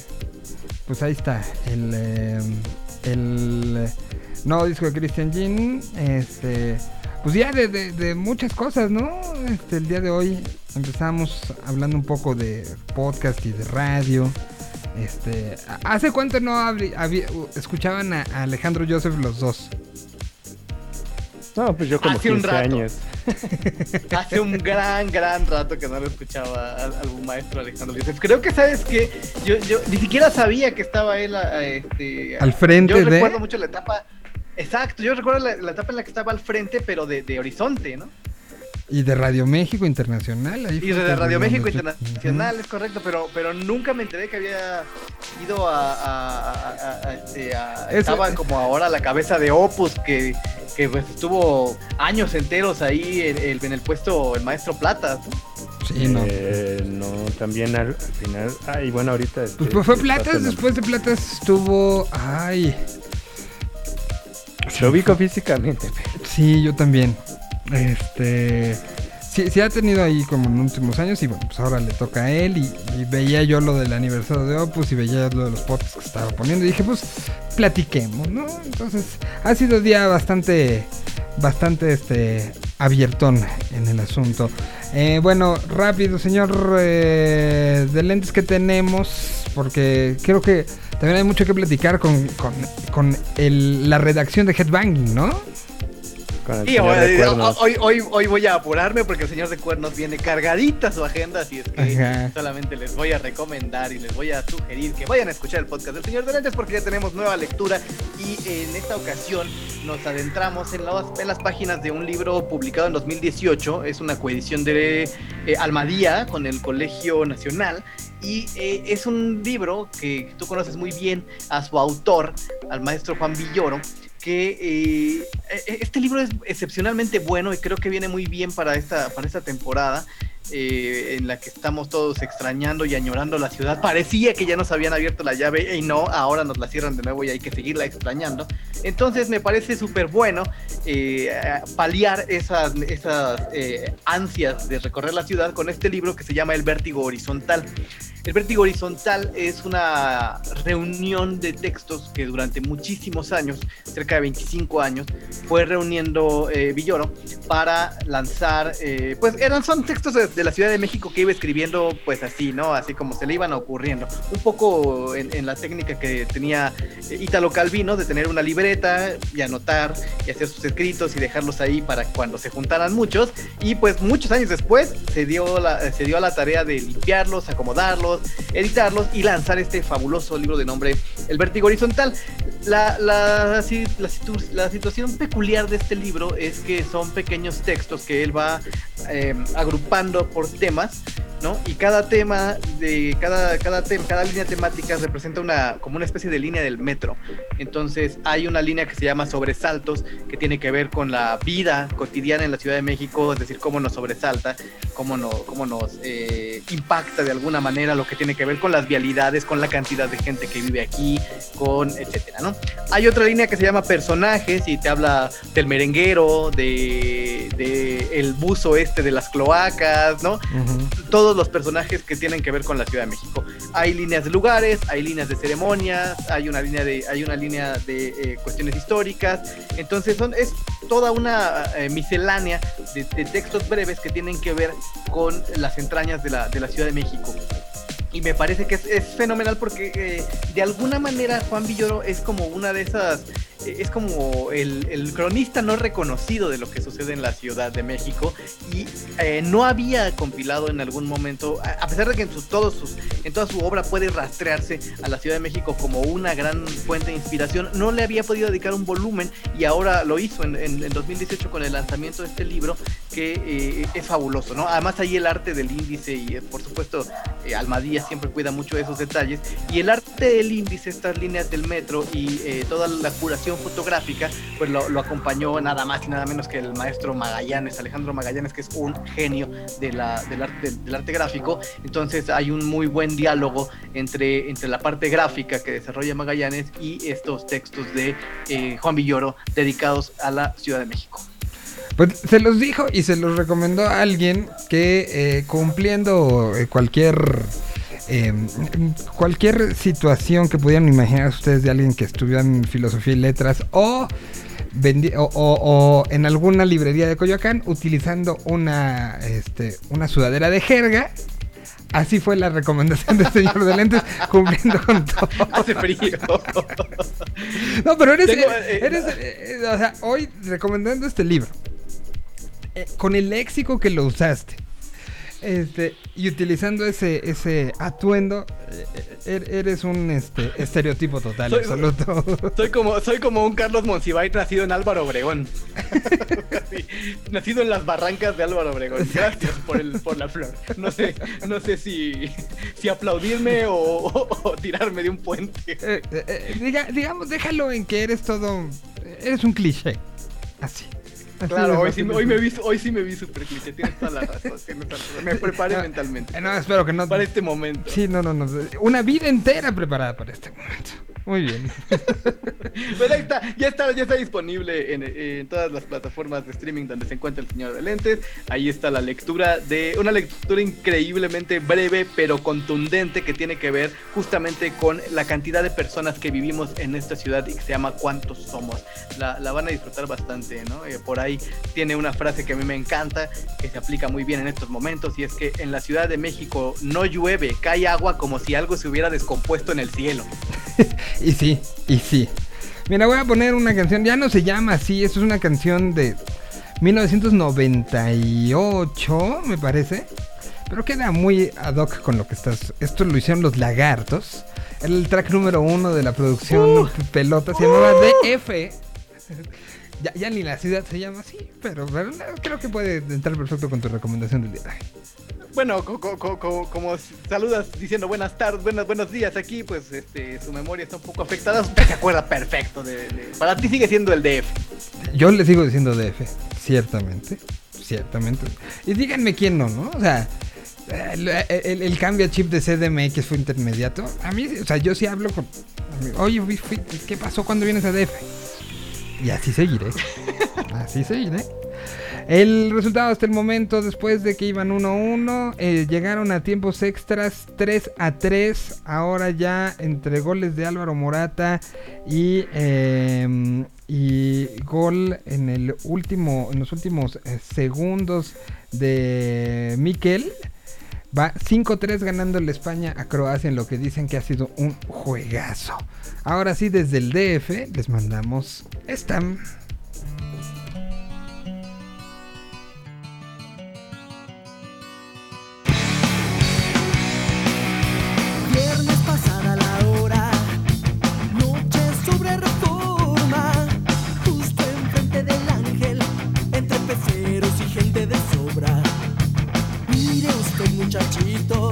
Pues ahí está. El. eh, el eh, nuevo disco de Christian Jean. Este. Pues ya de, de- de muchas cosas, ¿no? Este, el día de hoy empezamos hablando un poco de podcast y de radio. Este, ¿hace cuánto no había- escuchaban a, a Alejandro Joseph los dos? No, pues yo como Hace un 15 rato. años. Hace un gran, gran rato que no lo escuchaba al, al maestro Alejandro Yosef. Creo que sabes que yo, yo ni siquiera sabía que estaba él a- a este, Al frente Yo de- recuerdo mucho la etapa. Exacto, yo recuerdo la, la etapa en la que estaba al frente, pero de, de horizonte, ¿no? Y de Radio México Internacional. Ahí Y fue de Radio México Internacional, es correcto, pero, pero nunca me enteré que había ido a... a- a- a- a- este, Eso- estaba como ahora a la cabeza de Opus, que, que pues estuvo años enteros ahí en, el- en el puesto el maestro Plata. ¿no? Sí, no. Eh, no, también al, al final. Ay, bueno, ahorita. Pues fue Platas, después de Platas estuvo. Ay. Lo ubico físicamente. Sí, yo también. Este. Sí, sí ha tenido ahí como en últimos años y bueno, pues ahora le toca a él y, y veía yo lo del aniversario de Opus y veía lo de los podcasts que estaba poniendo y dije pues platiquemos, ¿no? Entonces ha sido día bastante, bastante este abiertón en el asunto. Eh, bueno, rápido señor eh, de lentes que tenemos porque creo que también hay mucho que platicar con, con, con la redacción de Headbanging, ¿no? Con de hoy, cuernos. hoy, hoy, hoy voy a apurarme porque el señor de cuernos viene cargadita su agenda, así es que Ajá. solamente les voy a recomendar y les voy a sugerir que vayan a escuchar el podcast del señor de lentes porque ya tenemos nueva lectura y en esta ocasión nos adentramos en las, en las páginas de un libro publicado en 2018, es una coedición de eh, Almadía con el Colegio Nacional y eh, es un libro que tú conoces muy bien a su autor, al maestro Juan Villoro, que eh, eh, este libro es excepcionalmente bueno y creo que viene muy bien para esta, para esta temporada eh, en la que estamos todos extrañando y añorando la ciudad. Parecía que ya nos habían abierto la llave y no, ahora nos la cierran de nuevo y hay que seguirla extrañando. Entonces me parece súper bueno eh, paliar esas, esas eh, ansias de recorrer la ciudad con este libro que se llama El Vértigo Horizontal. El Vértigo Horizontal es una reunión de textos que durante muchísimos años, cerca de 25 años, fue reuniendo eh, Villoro para lanzar, eh, pues eran, son textos de, la Ciudad de México que iba escribiendo pues así, ¿no? Así como se le iban ocurriendo. Un poco en, la técnica que tenía eh, Italo Calvino de tener una libreta y anotar y hacer sus escritos y dejarlos ahí para cuando se juntaran muchos. Y pues muchos años después se dio, la, se dio a la tarea de limpiarlos, acomodarlos, editarlos y lanzar este fabuloso libro de nombre El Vértigo Horizontal. La, la, si- la situ- la situación peculiar de este libro es que son pequeños textos que él va eh, agrupando por temas. ¿No? Y cada tema de cada cada tema, cada línea temática representa una como una especie de línea del metro. Entonces, hay una línea que se llama sobresaltos que tiene que ver con la vida cotidiana en la Ciudad de México, es decir, cómo nos sobresalta, cómo, no, cómo nos eh, impacta de alguna manera lo que tiene que ver con las vialidades, con la cantidad de gente que vive aquí, con etcétera, ¿no? Hay otra línea que se llama personajes y te habla del merenguero, de, de el buzo este de las cloacas, ¿no? Todos los personajes que tienen que ver con la Ciudad de México. Hay líneas de lugares, hay líneas de ceremonias, hay una línea de, hay una línea de eh, cuestiones históricas. Entonces son, es toda una eh, miscelánea de, de textos breves que tienen que ver con las entrañas de la, de la Ciudad de México. Y me parece que es, es fenomenal porque eh, de alguna manera Juan Villoro es como una de esas, es como el, el cronista no reconocido de lo que sucede en la Ciudad de México y eh, no había compilado en algún momento, a, pesar de que en, su, todos sus, en toda su obra puede rastrearse a la Ciudad de México como una gran fuente de inspiración, no le había podido dedicar un volumen y ahora lo hizo en, en- en 2018 con el lanzamiento de este libro que eh, es fabuloso, ¿no? Además ahí el arte del índice y eh, por supuesto eh, Almadía siempre cuida mucho esos detalles y el arte del índice, estas líneas del metro y eh, toda la curación fotográfica, pues lo, acompañó nada más y nada menos que el maestro Magallanes, Alejandro Magallanes, que es un genio del arte gráfico. Entonces hay un muy buen diálogo entre, entre la parte gráfica que desarrolla Magallanes y estos textos de eh, Juan Villoro dedicados a la Ciudad de México. Pues se los dijo y se los recomendó a alguien que eh, cumpliendo eh, cualquier eh, cualquier situación que pudieran imaginar ustedes de alguien que estudió en filosofía y letras o, en alguna librería de Coyoacán utilizando una este, una sudadera de jerga. Así fue la recomendación del señor de lentes, cumpliendo con todo. Hace frío. No, pero eres, Tengo, eh, eres, eh, eh, o sea, hoy recomendando este libro, eh, con el léxico que lo usaste, Este, y utilizando ese, ese atuendo, eh, eh, eres un este, estereotipo total, Soy- absoluto. Soy como, soy como un Carlos Monsiváis nacido en Álvaro Obregón. Nacido en las barrancas de Álvaro Obregón. Gracias por, el, por la flor. No sé, no sé si, si aplaudirme o, o- o tirarme de un puente. Eh, eh, eh, diga- digamos, déjalo en que eres todo. Eres un cliché. Así. Claro, hoy sí, hoy me vi, hoy sí me vi súper cliché. Tienes toda la razón. Me preparé mentalmente. eh, No, espero que no. Para este momento. Sí, no, no, no. Una vida entera preparada para este momento. Muy bien. Pues ahí está, ya está, ya está disponible en, en todas las plataformas de streaming donde se encuentra el señor de lentes. Ahí está la lectura de una lectura increíblemente breve pero contundente que tiene que ver justamente con la cantidad de personas que vivimos en esta ciudad y que se llama ¿Cuántos somos? La, la van a disfrutar bastante, ¿no? Eh, por ahí tiene una frase que a mí me encanta, que se aplica muy bien en estos momentos y es que en la Ciudad de México no llueve, cae agua como si algo se hubiera descompuesto en el cielo. Y sí, y sí. Mira, voy a poner una canción, ya no se llama así, esto es una canción de 1998, me parece. Pero queda muy ad hoc con lo que estás. Esto lo hicieron los lagartos. El track número uno de la producción pelota, se llamaba DF. Ya, ya ni la ciudad se llama así, pero, pero no, creo que puede entrar perfecto con tu recomendación del día. Bueno, co- co- co- co- como saludas diciendo buenas tardes, buenas, buenos días aquí, pues este, su memoria está un poco afectada. Usted se acuerda perfecto de, de- Para ti sigue siendo el DF. Yo le sigo diciendo DF, ciertamente, ciertamente. Y díganme quién no, ¿no? O sea, el, el- el cambio a chip de CDMX fue intermediato. A mí, o sea, yo sí hablo con... Oye, ¿qué pasó cuando vienes a DF? Y así seguiré. Así seguiré. El resultado hasta el momento, después de que iban 1-1, eh, llegaron a tiempos extras 3 a 3. Ahora ya entre goles de Álvaro Morata y, eh, y gol en el último, en los últimos eh, segundos de Miquel. Va 5-3 ganando la España a Croacia en lo que dicen que ha sido un juegazo. Ahora sí, desde el DF les mandamos esta. Muchachito,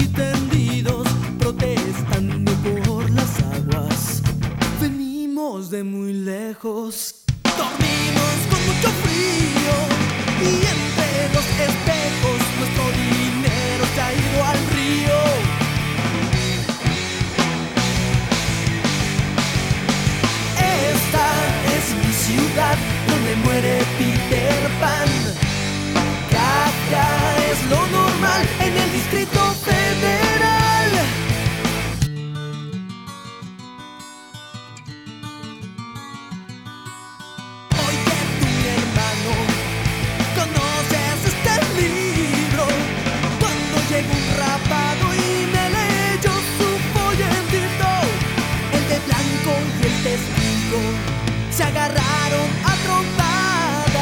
aquí tendidos protestando por las aguas. Venimos de muy lejos, dormimos con mucho frío y entre los espejos nuestro dinero se ha ido al río. Esta es mi ciudad donde muere Peter Pan. Kafka es lo normal se agarraron a trompadas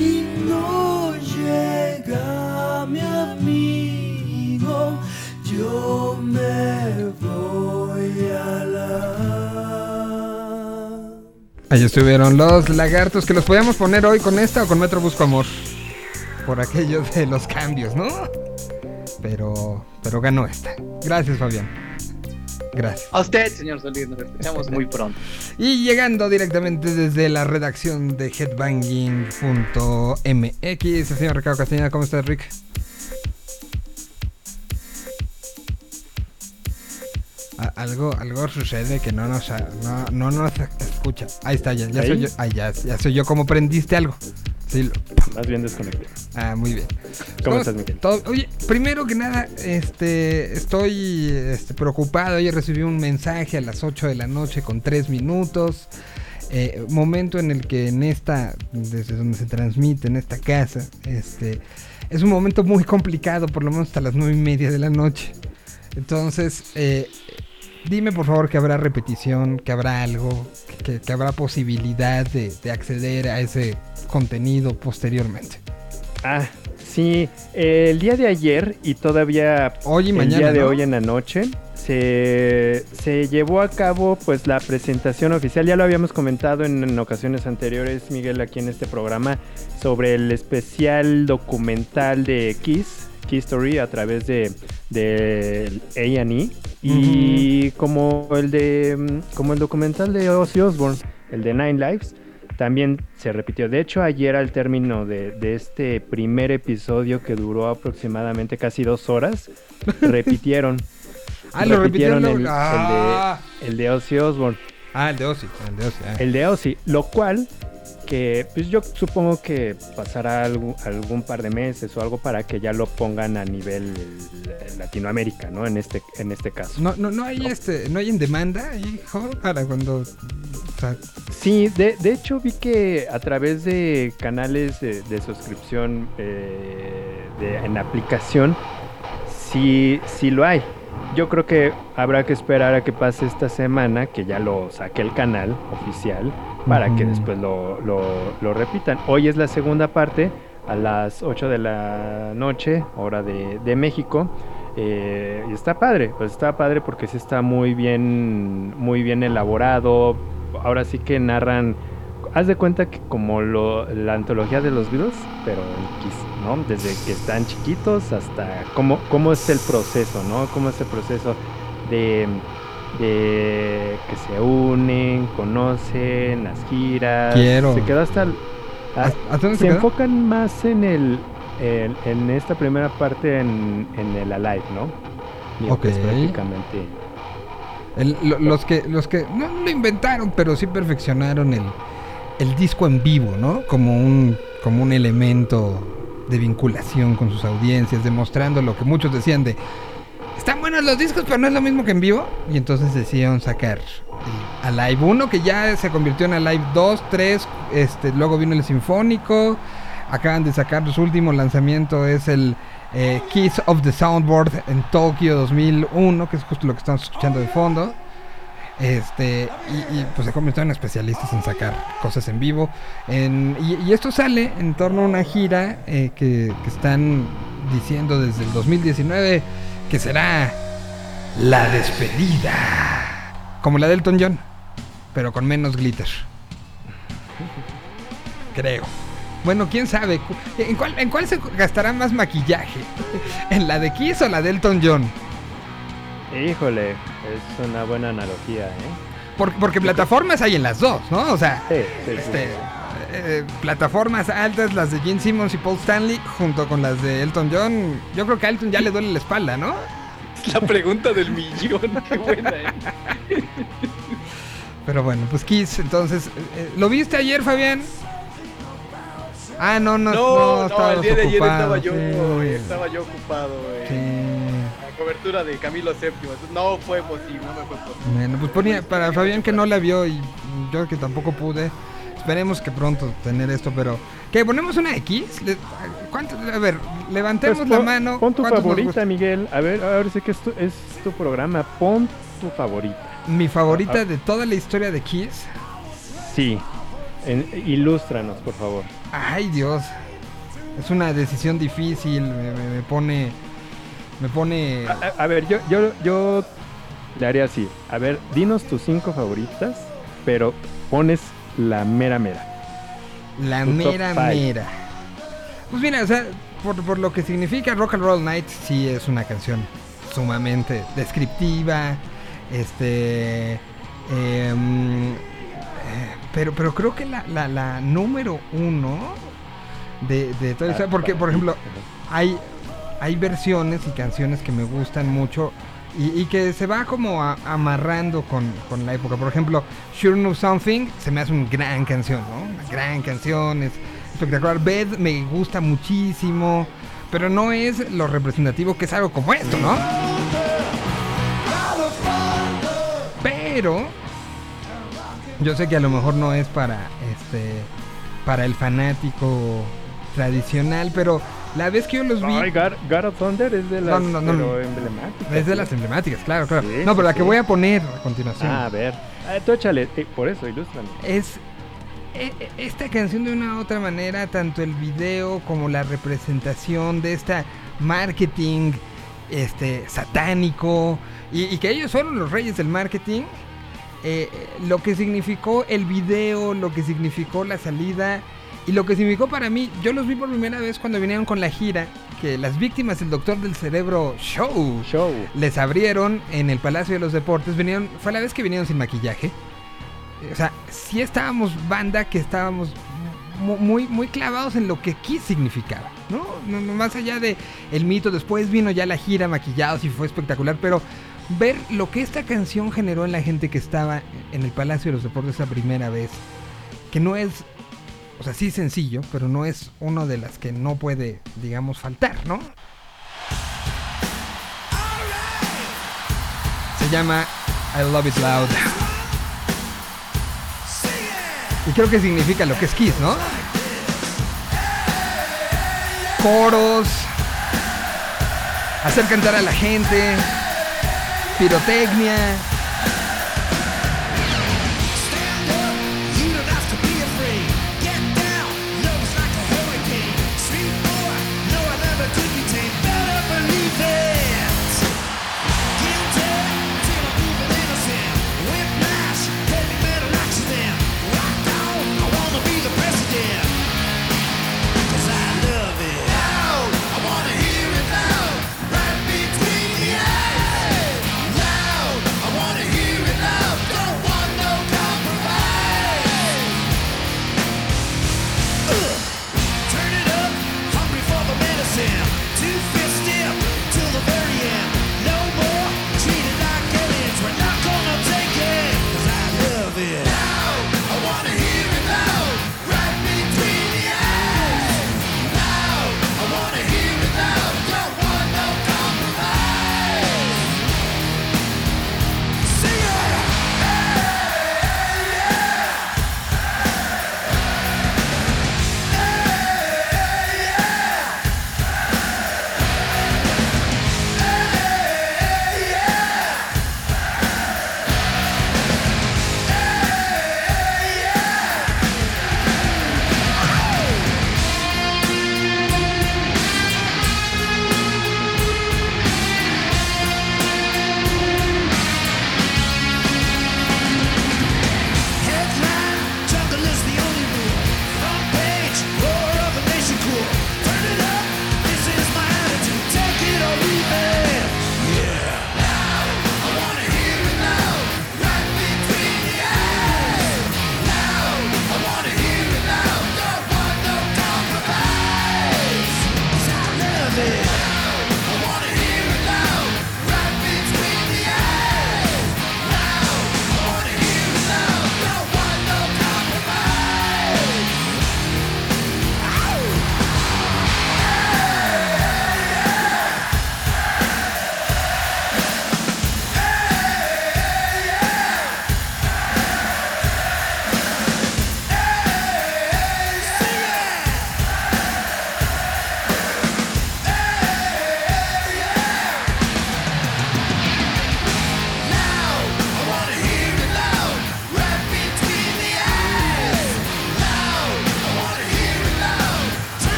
y no llega mi amigo, yo me voy a la... Ahí estuvieron los lagartos que los podíamos poner hoy con esta o con Metro Busco Amor. Por aquello de los cambios, ¿no? Pero, pero ganó esta. Gracias, Fabián. Gracias. A usted, señor Solís, nos escuchamos muy pronto. Y llegando directamente desde la redacción de headbanging.mx, el señor Ricardo Castañeda, ¿cómo estás, Rick? Algo, algo sucede que no nos, no, no nos escucha. Ahí está, ya, ya ¿Ahí? soy yo. Ahí ya, ya soy yo. ¿Cómo prendiste algo? Sí, lo- Más bien desconecté. Ah, muy bien. ¿Cómo Todo- estás, Miguel? todo- oye, primero que nada, este, estoy este, preocupado. Ayer recibí un mensaje a las 8 de la noche con 3 minutos. Eh, momento en el que en esta, desde donde se transmite, en esta casa, este, es un momento muy complicado, por lo menos hasta las 9 y media de la noche. Entonces, eh, dime por favor que habrá repetición, que habrá algo, que, que habrá posibilidad de, de acceder a ese contenido posteriormente. Ah, sí. eh, el día de ayer y todavía Hoy y el mañana, día de ¿no? hoy en la noche se, se llevó a cabo pues la presentación oficial. Ya lo habíamos comentado en, en ocasiones anteriores, Miguel, aquí en este programa, sobre el especial documental de Kiss, Kiss Story, a través de, de A&E. Y como el de mm, como el documental de Ozzy Osbourne, el de Nine Lives, también se repitió. De hecho, ayer al término de, de este primer episodio que duró aproximadamente casi dos horas, repitieron. Ah, lo repitieron. el, el ah. de, el de Ozzy Osbourne. Ah, el de Ozzy. El de Ozzy. ah. El de Ozzy, lo cual que pues yo supongo que pasará algún, algún par de meses o algo para que ya lo pongan a nivel Latinoamérica, ¿no? En este, en este caso. No, no, no hay este, no hay en demanda, hijo, para cuando. o sea, Sí, de, de hecho vi que a través de canales de, de suscripción eh, de- en aplicación, sí, sí lo hay. Yo creo que habrá que esperar a que pase esta semana, que ya lo saque el canal oficial, para que después lo, lo- lo repitan. Hoy es la segunda parte, a las 8 de la noche, hora de, de México. eh, y está padre, pues está padre porque sí está muy bien, muy bien elaborado. Ahora sí que narran, haz de cuenta que como lo- la antología de los Beatles, pero ¿no? Desde que están chiquitos hasta cómo, cómo es el proceso, ¿no? Cómo es el proceso de, de que se unen, conocen, las giras. Quiero. Se quedó hasta... el- ¿hasta hasta dónde se enfocan más en el en, en esta primera parte en, en el alive, ¿no? Que es Ok. prácticamente El- lo- los que, los que no lo inventaron, pero sí perfeccionaron el, el disco en vivo, ¿no? Como un, como un elemento de vinculación con sus audiencias, demostrando lo que muchos decían de están buenos los discos, pero no es lo mismo que en vivo. Y entonces decidieron sacar el Alive 1, que ya se convirtió en Alive 2, 3, este, luego vino el Sinfónico. Acaban de sacar su último lanzamiento, es el eh, Kiss of the Soundboard en Tokio 2001, que es justo lo que estamos escuchando de fondo. Este, y, pues se convirtieron en especialistas en sacar cosas en vivo. Y esto sale en torno a una gira eh, que, que están diciendo desde el 2019 que será la despedida. Como la de Elton John, pero con menos glitter. Creo. Bueno, quién sabe. ¿En cuál, ¿En cuál se gastará más maquillaje? ¿En la de Kiss o la de Elton John? Híjole, es una buena analogía, ¿eh? Por- porque plataformas hay en las dos, ¿no? O sea, Sí, sí, sí, este, sí. Eh, plataformas altas, las de Gene Simmons y Paul Stanley, junto con las de Elton John. Yo creo que a Elton ya le duele la espalda, ¿no? Es la pregunta del millón. Qué buena, ¿eh? Pero bueno, pues Kiss, entonces. eh, ¿Lo viste ayer, Fabián? Ah, no, no, No, no, no, estabas el día de ayer estaba yo, sí. estaba yo ocupado. Sí. La cobertura de Camilo VII. No fue posible, no me fue posible. Bueno, pues ponía para Fabián que no la vio y yo que tampoco pude. Esperemos que pronto tener esto, pero ¿qué ponemos una X? A ver, levantemos Pues la mano. Pon tu ¿Cuántos nos favorita? Miguel. A ver, ahora sí que es tu, es tu programa. Pon tu favorita. Mi favorita Ah. de toda la historia de Kiss. Sí. En- ilústranos, por favor. Ay, Dios. Es una decisión difícil, me, me- me pone me pone A, a- a ver, yo, yo, yo le haría así. A ver, dinos tus cinco favoritas, pero pones la mera mera. la tu mera mera. Pues mira, o sea, por, por lo que significa Rock and Roll Night, sí es una canción sumamente descriptiva, este, em, eh, pero, pero creo que la, la, la número uno de, de toda esa, porque por ejemplo, hay, hay versiones y canciones que me gustan mucho Y, y que se va como a- amarrando con, con la época. Por ejemplo, Sure Know Something se me hace una gran canción, ¿no? Una gran canción, es espectacular. Bed me gusta muchísimo, pero no es lo representativo que es algo como esto, ¿no? Pero yo sé que a lo mejor no es para este para el fanático tradicional, pero la vez que yo los vi Ay, God, God of Thunder es de No, las no, no, no. emblemáticas. es de las emblemáticas, claro, claro. Sí, no, pero sí, la que sí. voy a poner a continuación Ah, a ver. Ah, tú échale. eh, por eso, ilústrame. es e- e- esta canción de una u otra manera, tanto el video como la representación de esta marketing este satánico y, y que ellos fueron los reyes del marketing. eh, lo que significó el video, lo que significó la salida y lo que significó para mí, yo los vi por primera vez cuando vinieron con la gira, que las víctimas del Doctor del Cerebro Show Show. les abrieron en el Palacio de los Deportes. Vinieron, fue la vez que vinieron sin maquillaje. O sea, sí estábamos banda que estábamos mu- muy, muy clavados en lo que Kiss significaba, no, Más allá de el mito, después vino ya la gira maquillados y fue espectacular, pero ver lo que esta canción generó en la gente que estaba en el Palacio de los Deportes esa primera vez, que no es, o sea, sí sencillo, pero no es una de las que no puede, digamos, faltar, ¿no? Se llama I Love It Loud. Y creo que significa lo que es Kiss, ¿no? Coros. Hacer cantar a la gente. Pirotecnia.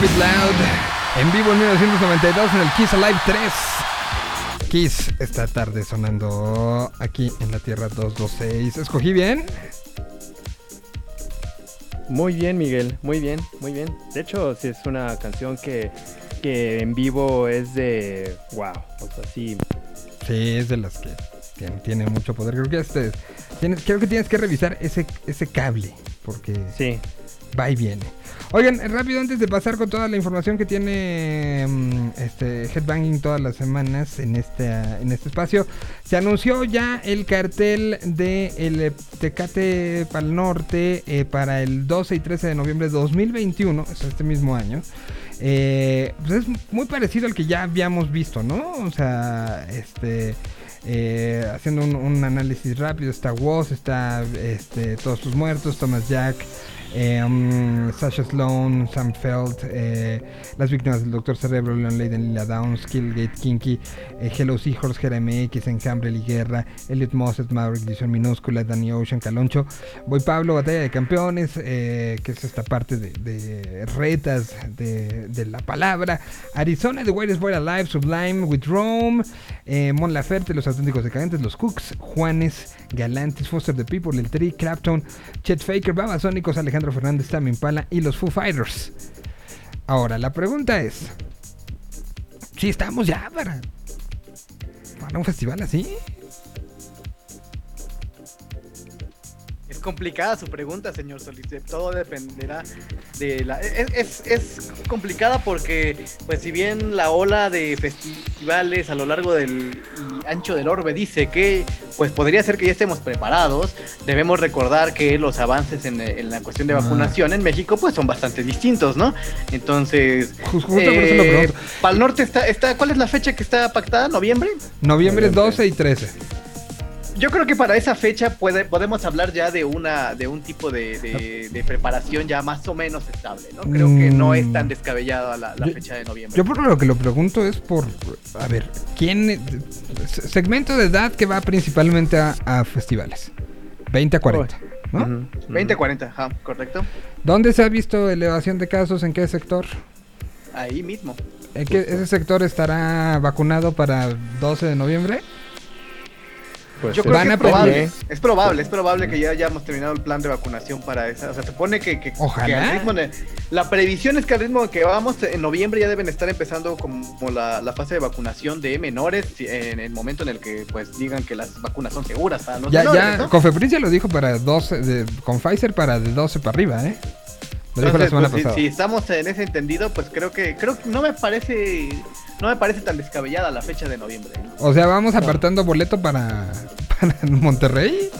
Love It Loud. En vivo en 1992 en el Kiss Alive 3. Kiss esta tarde sonando aquí en la Tierra 226. ¿Escogí bien? Muy bien, Miguel. Muy bien, muy bien. De hecho, sí es una canción que que en vivo es de wow. O sea, sí. Sí, es de las que tiene, tiene mucho poder. Creo que este, tienes, creo que tienes que revisar ese, ese cable, porque Sí. va y viene. Oigan, rápido antes de pasar con toda la información que tiene mm, este Headbanging todas las semanas en este, en este espacio, se anunció ya el cartel de el eh, Tecate Pal Norte eh, para el 12 y 13 de noviembre de 2021, o sea, este mismo año. Eh, pues es muy parecido al que ya habíamos visto, ¿no? O sea, este... eh, haciendo un, un análisis rápido, está Woz, está este, Todos tus muertos, Thomas Jack, um, Sasha Sloan, Sam Feld, eh, Las víctimas del Doctor Cerebro, Leon Leiden, Lila Downs, Killgate, Kinky, eh, Hello Seahorse, Jeremy X, Enjambre y Guerra, Elliot Mosset, Maverick, Edición Minúscula, Danny Ocean, Caloncho, Voy Pablo, Batalla de Campeones, eh, que es esta parte de, retas de, de la palabra, Arizona, The Whitest Boy Alive, Sublime, With Rome, eh, Mon Laferte, Los Auténticos Decadentes, Los Cooks, Juanes, Galantis, Foster the People, El Tri, Clapton, Chet Faker, Babasónicos, Alejandro Fernández, Tame Impala y los Foo Fighters. Ahora, la pregunta es: si estamos ya para un festival así? Complicada su pregunta, señor Solís. Todo dependerá de la. Es, es- es complicada porque, pues, si bien la ola de festivales a lo largo del ancho del orbe dice que, pues, podría ser que ya estemos preparados, debemos recordar que los avances en, en la cuestión de Ah. vacunación en México, pues, son bastante distintos, ¿no? Entonces. Ju- justo por eso lo pregunto. Pal Norte está, está. ¿Cuál es la fecha que está pactada? ¿Noviembre? Noviembre Noviembre. 12 y 13. Yo creo que para esa fecha puede, podemos hablar ya de una de un tipo de, de- de preparación ya más o menos estable, ¿no? Creo que no es tan descabellada la, la Yo- fecha de noviembre. Yo por lo que lo pregunto es por, a ver, ¿quién? se- Segmento de edad que va principalmente a, a festivales. 20 a 40, ¿no? Ujú, ujú. 20-40, ajá, correcto. ¿Dónde se ha visto elevación de casos? ¿En qué sector? Ahí mismo. ¿En qué, ¿Ese sector estará vacunado para 12 de noviembre? Pues Yo sí. creo van que a es probable. pedir- Es probable, es probable que ya hayamos terminado el plan de vacunación para esa. O sea, se supone que, que, Ojalá. que al ritmo de- la previsión es que al ritmo que vamos en noviembre ya deben estar empezando como la, la fase de vacunación de menores si- en el momento en el que pues digan que las vacunas son seguras para los Ya, menores, ya, ¿no? Cofepris ya lo dijo para 12, de- con Pfizer para de 12 para arriba, ¿eh? Lo dijo la semana pues, si- pasada. si, estamos en ese entendido, pues creo que creo que no me parece no me parece tan descabellada la fecha de noviembre. ¿no? O sea, vamos apartando boleto para, para Monterrey.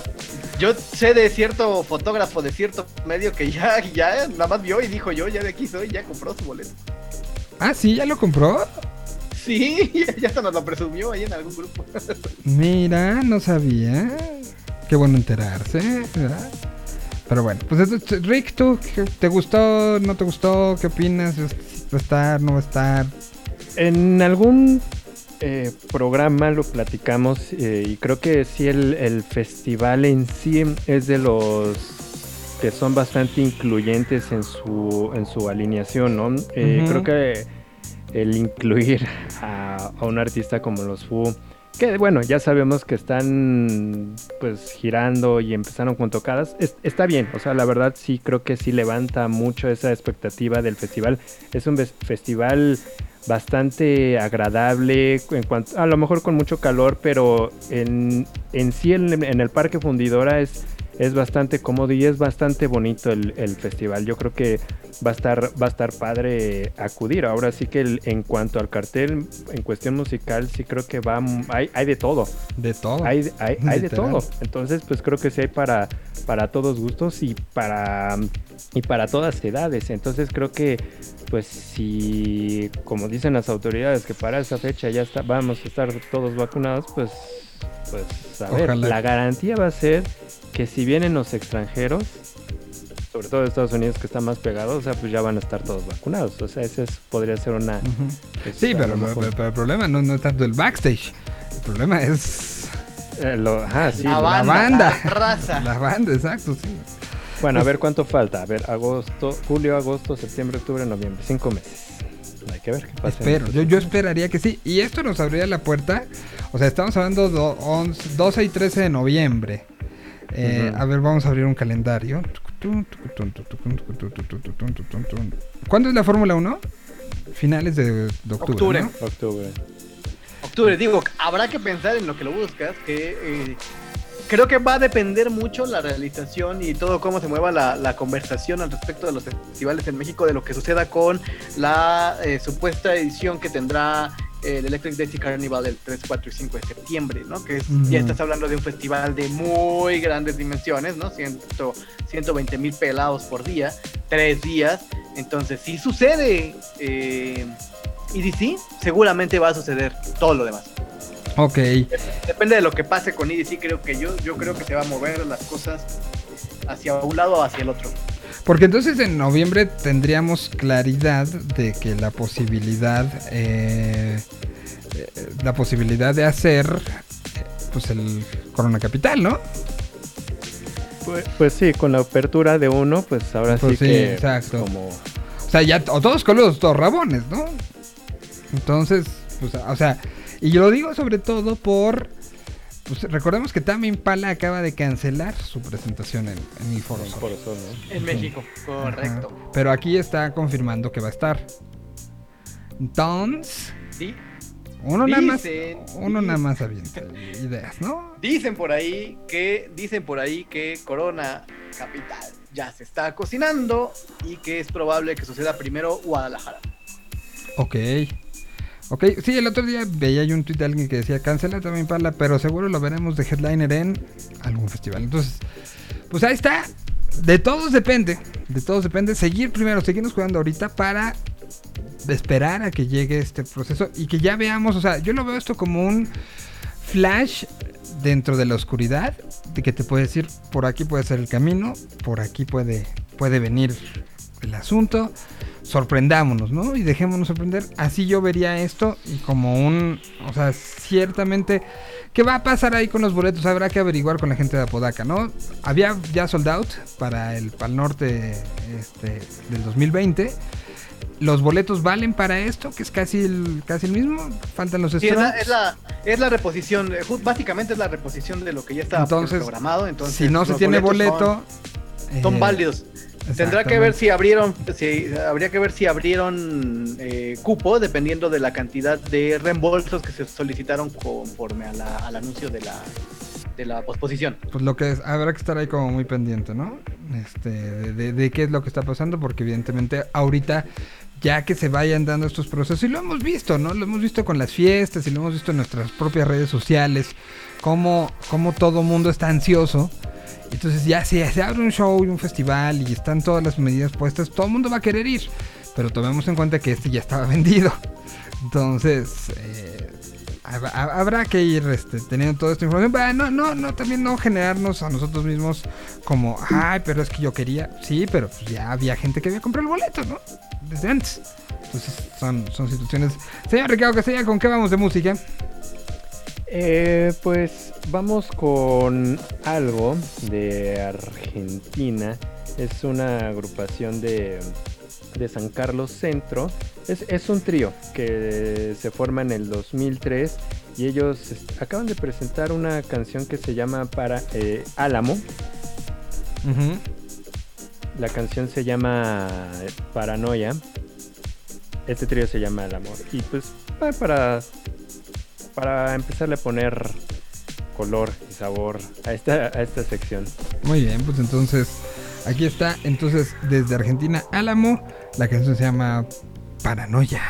Yo sé de cierto fotógrafo de cierto medio que ya ya nada más vio y dijo yo ya de aquí soy, ya compró su boleto. Ah, sí, ya lo compró. Sí, ya hasta nos lo presumió ahí en algún grupo. Mira, no sabía. Qué bueno enterarse, ¿verdad? Pero bueno, pues Rick, ¿tú te gustó? ¿No te gustó? ¿Qué opinas? ¿Va a estar? ¿No va a estar? En algún eh, programa lo platicamos eh, y creo que sí el, el festival en sí es de los que son bastante incluyentes en su, en su alineación, ¿no? Eh. Creo que el incluir a, a un artista como los Foo, que bueno, ya sabemos que están pues girando y empezaron con tocadas, es- está bien, o sea, la verdad sí creo que sí levanta mucho esa expectativa del festival. Es un festival bastante agradable, en cuanto, a lo mejor con mucho calor, pero en, en sí en, en el Parque Fundidora es, es bastante cómodo y es bastante bonito el, el festival. Yo creo que va a estar, va a estar padre acudir. Ahora sí que el- en cuanto al cartel, en cuestión musical, sí creo que va, hay, hay de todo. De todo. Hay, hay, hay de todo. Entonces, pues creo que sí hay para, para todos gustos y para, y para todas edades. Entonces creo que, pues si, como dicen las autoridades, que para esa fecha ya está, vamos a estar todos vacunados, pues, pues a ver, la garantía va a ser que si vienen los extranjeros, sobre todo de Estados Unidos que está más pegado, o sea, pues ya van a estar todos vacunados. O sea, ese es- podría ser una... Pues, Sí, pero, lo mejor- pero- pero el problema no, no es tanto el backstage. El problema es Eh, lo- ajá, sí, la, banda, banda. la raza. la banda, exacto, sí. Bueno, a ver cuánto falta. A ver, agosto, julio, agosto, septiembre, octubre, noviembre. Cinco meses. Hay que ver qué pasa. Espero, estos yo, yo esperaría que sí. Y esto nos abriría la puerta. O sea, estamos hablando do- 11 12 y 13 de noviembre. Eh. A ver, vamos a abrir un calendario. ¿Cuándo es la Fórmula 1? finales de, de octubre. Octubre. ¿no? Octubre. Octubre, digo, habrá que pensar en lo que lo buscas, que eh, creo que va a depender mucho la realización y todo cómo se mueva la, la conversación al respecto de los festivales en México, de lo que suceda con la eh, supuesta edición que tendrá el Electric Daisy Carnival el 3, 4 y 5 de septiembre, ¿no? Que es- ya estás hablando de un festival de muy grandes dimensiones, ¿no? Ciento, 120 mil pelados por día, tres días. Entonces, si sucede eh, EDC, seguramente va a suceder todo lo demás. Ok. Depende de lo que pase con EDC, creo que yo, yo creo que se va a mover las cosas hacia un lado o hacia el otro. Porque entonces en noviembre tendríamos claridad de que la posibilidad, eh, la posibilidad de hacer, pues el Corona Capital, ¿no? Pues, pues sí, con la apertura de uno, pues ahora Pues sí, sí, que exacto. como O sea, ya o todos coludos, todos rabones, ¿no? Entonces, pues, o sea, y yo lo digo sobre todo por, pues recordemos que Tame Impala acaba de cancelar su presentación en, en el Foro Sol. ¿no? En México, correcto. Ajá. Pero aquí está confirmando que va a estar. Entonces, Sí, uno nada más, Dicen, uno nada más avienta ideas, ¿no? Dicen por ahí que dicen por ahí que Corona Capital ya se está cocinando y que es probable que suceda primero Guadalajara. Ok. Ok, sí, el otro día veía yo un tweet de alguien que decía cancela también Impala, pero seguro lo veremos de headliner en algún festival. Entonces, pues ahí está. De todos depende. De todos depende. Seguir primero, seguirnos jugando ahorita para esperar a que llegue este proceso y que ya veamos, o sea, yo lo veo esto como un flash dentro de la oscuridad, de que te puede decir, por aquí puede ser el camino, por aquí puede, puede venir el asunto, sorprendámonos, ¿no? Y dejémonos sorprender. Así yo vería esto y como un, o sea, ciertamente, ¿qué va a pasar ahí con los boletos? Habrá que averiguar con la gente de Apodaca, ¿no? Había ya sold out para el Pal Norte este, del 2020. Los boletos valen para esto, que es casi el, casi el mismo. Faltan los Sí, es, la, es, la, es la reposición, eh, básicamente es la reposición de lo que ya estaba Entonces, programado. Entonces, si no se tiene boleto, son, son eh, válidos. Tendrá que ver si abrieron, si, habría que ver si abrieron eh, cupo dependiendo de la cantidad de reembolsos que se solicitaron conforme a la- al anuncio de la, de la posposición. Pues lo que es, habrá que estar ahí como muy pendiente, ¿no? Este, de, de- de qué es lo que está pasando, porque evidentemente ahorita ya que se vayan dando estos procesos, y lo hemos visto, ¿no? Lo hemos visto con las fiestas y lo hemos visto en nuestras propias redes sociales, cómo, cómo todo mundo está ansioso. Entonces ya si se abre un show y un festival y están todas las medidas puestas, todo el mundo va a querer ir. Pero tomemos en cuenta que este ya estaba vendido. Entonces, eh, hab- hab- habrá que ir este, teniendo toda esta información. Para no, no, no, también no generarnos a nosotros mismos como, ay, pero es que yo quería. Sí, pero pues ya había gente que había comprado el boleto, ¿no? Desde antes. Entonces, son, son situaciones. Señor Ricardo Castella, ¿con qué vamos de música? Eh, pues vamos con algo de Argentina. Es una agrupación de, de San Carlos Centro. Es, es un trío que se forma en el 2003 y ellos acaban de presentar una canción que se llama para eh, Álamo. La canción se llama Paranoia. Este trío se llama El Amor. Y pues pa- para, para empezarle a poner color y sabor a esta, a esta sección. Muy bien, pues entonces aquí está. Entonces, desde Argentina, Álamo, la canción se llama Paranoia.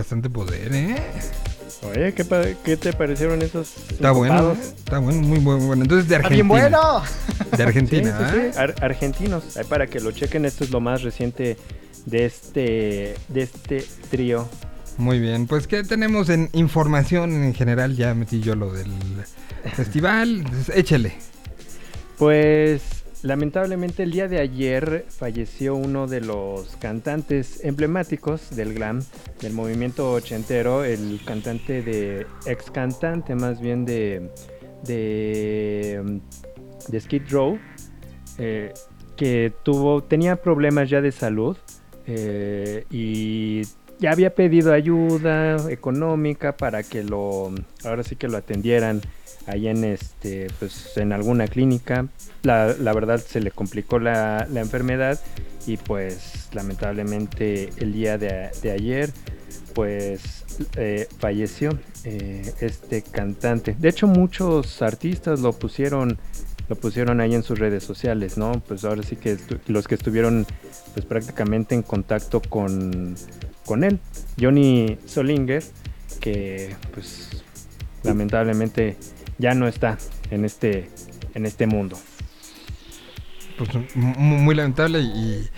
Bastante poder, ¿eh? Oye, ¿qué, qué te parecieron esos Está bueno? ¿eh? está bueno, muy bueno. bueno. Entonces de ¡Está Argentina. bien bueno! De Argentina, sí, sí, ar- argentinos. Ahí para que lo chequen, esto es lo más reciente de este, de este trío. Muy bien, pues ¿qué tenemos en información en general? Ya metí yo lo del festival. Entonces, échele. Pues lamentablemente el día de ayer falleció uno de los cantantes emblemáticos del glam, del movimiento ochentero, el cantante de, ex cantante más bien de, de, de Skid Row, eh, que tuvo, tenía problemas ya de salud eh, y ya había pedido ayuda económica para que lo, ahora sí que lo atendieran ahí en este, pues en alguna clínica. La, la verdad se le complicó la, la enfermedad y pues lamentablemente el día de, de ayer pues eh, falleció eh, este cantante. De hecho muchos artistas lo pusieron lo pusieron ahí en sus redes sociales, ¿no? Pues ahora sí que los que estuvieron pues prácticamente en contacto con, con él. Johnny Solinger, que pues lamentablemente ya no está en este, en este mundo. Pues mu- muy lamentable y,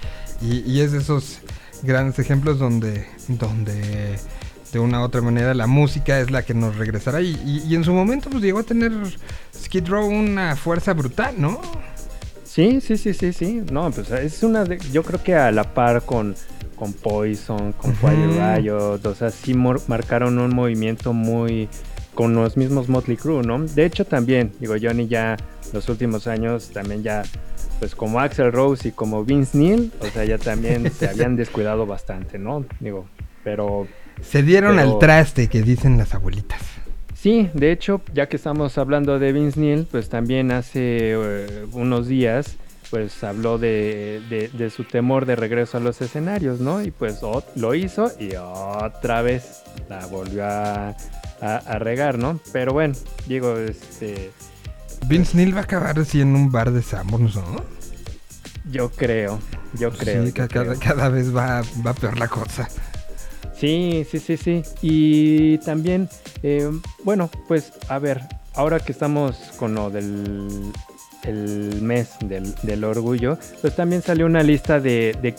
y- y es de esos grandes ejemplos donde, donde de una u otra manera la música es la que nos regresará y, y- en su momento pues llegó a tener Skid Row una fuerza brutal, ¿no? Sí, sí, sí, sí, sí. No, pues es una de, yo creo que a la par con, con Poison, con. Fire Riot, o sea, sí marcaron un movimiento muy con los mismos Motley Crue, ¿no? De hecho también, digo, Johnny ya los últimos años también ya pues como Axel Rose y como Vince Neil, o sea, ya también se habían descuidado bastante, ¿no? Digo, pero Se dieron Pero- al traste que dicen las abuelitas. Sí, de hecho, ya que estamos hablando de Vince Neil, pues también hace eh, unos días, pues habló de, de- de su temor de regreso a los escenarios, ¿no? Y pues lo hizo y otra vez la volvió a, a- a regar, ¿no? Pero bueno, digo, este, Vince Neil va a acabar así en un bar de Sanborns, ¿no? yo creo, yo creo. sí, yo cada, creo. cada vez va, va peor la cosa. Sí, sí, sí, sí. Y también, eh, bueno, pues a ver, ahora que estamos con lo del el mes del, del orgullo, pues también salió una lista de, de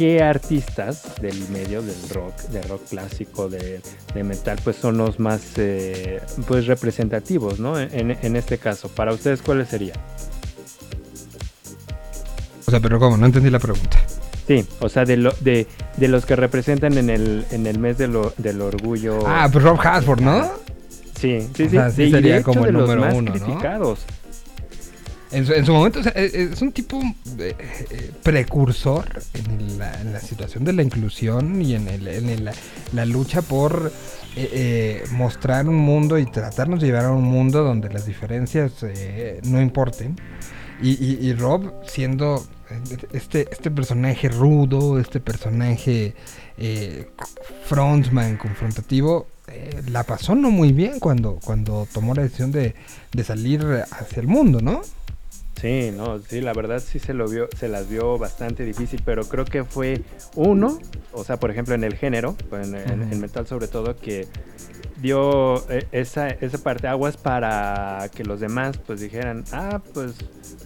qué artistas del medio del rock, de rock clásico, de, de metal, pues son los más eh, pues representativos, ¿no? En, en este caso, para ustedes, ¿cuáles serían? O sea, pero ¿cómo? No entendí la pregunta. Sí, o sea, de, lo, de, de los que representan en el, en el mes del, o- del orgullo. Ah, pues Rob Hasford, ¿no? Sí, sí, O sí. sea, sí de sería como el de los número más uno, ¿no? criticados. En su, en su momento, o sea, es, es un tipo eh, eh, precursor en, el- en la situación de la inclusión y en, el- en el- la, la lucha por eh, eh, mostrar un mundo y tratarnos de llevar a un mundo donde las diferencias eh, no importen. Y, y- y Rob siendo eh, este, este personaje rudo, este personaje eh, frontman, confrontativo, eh, la pasó no muy bien cuando, cuando tomó la decisión de, de salir hacia el mundo, ¿no? Sí, no, sí, la verdad sí se lo vio, se las vio bastante difícil, pero creo que fue uno, o sea, por ejemplo en el género, pues, en, en- metal sobre todo, que dio eh, esa, esa parte aguas para que los demás pues dijeran, ah, pues,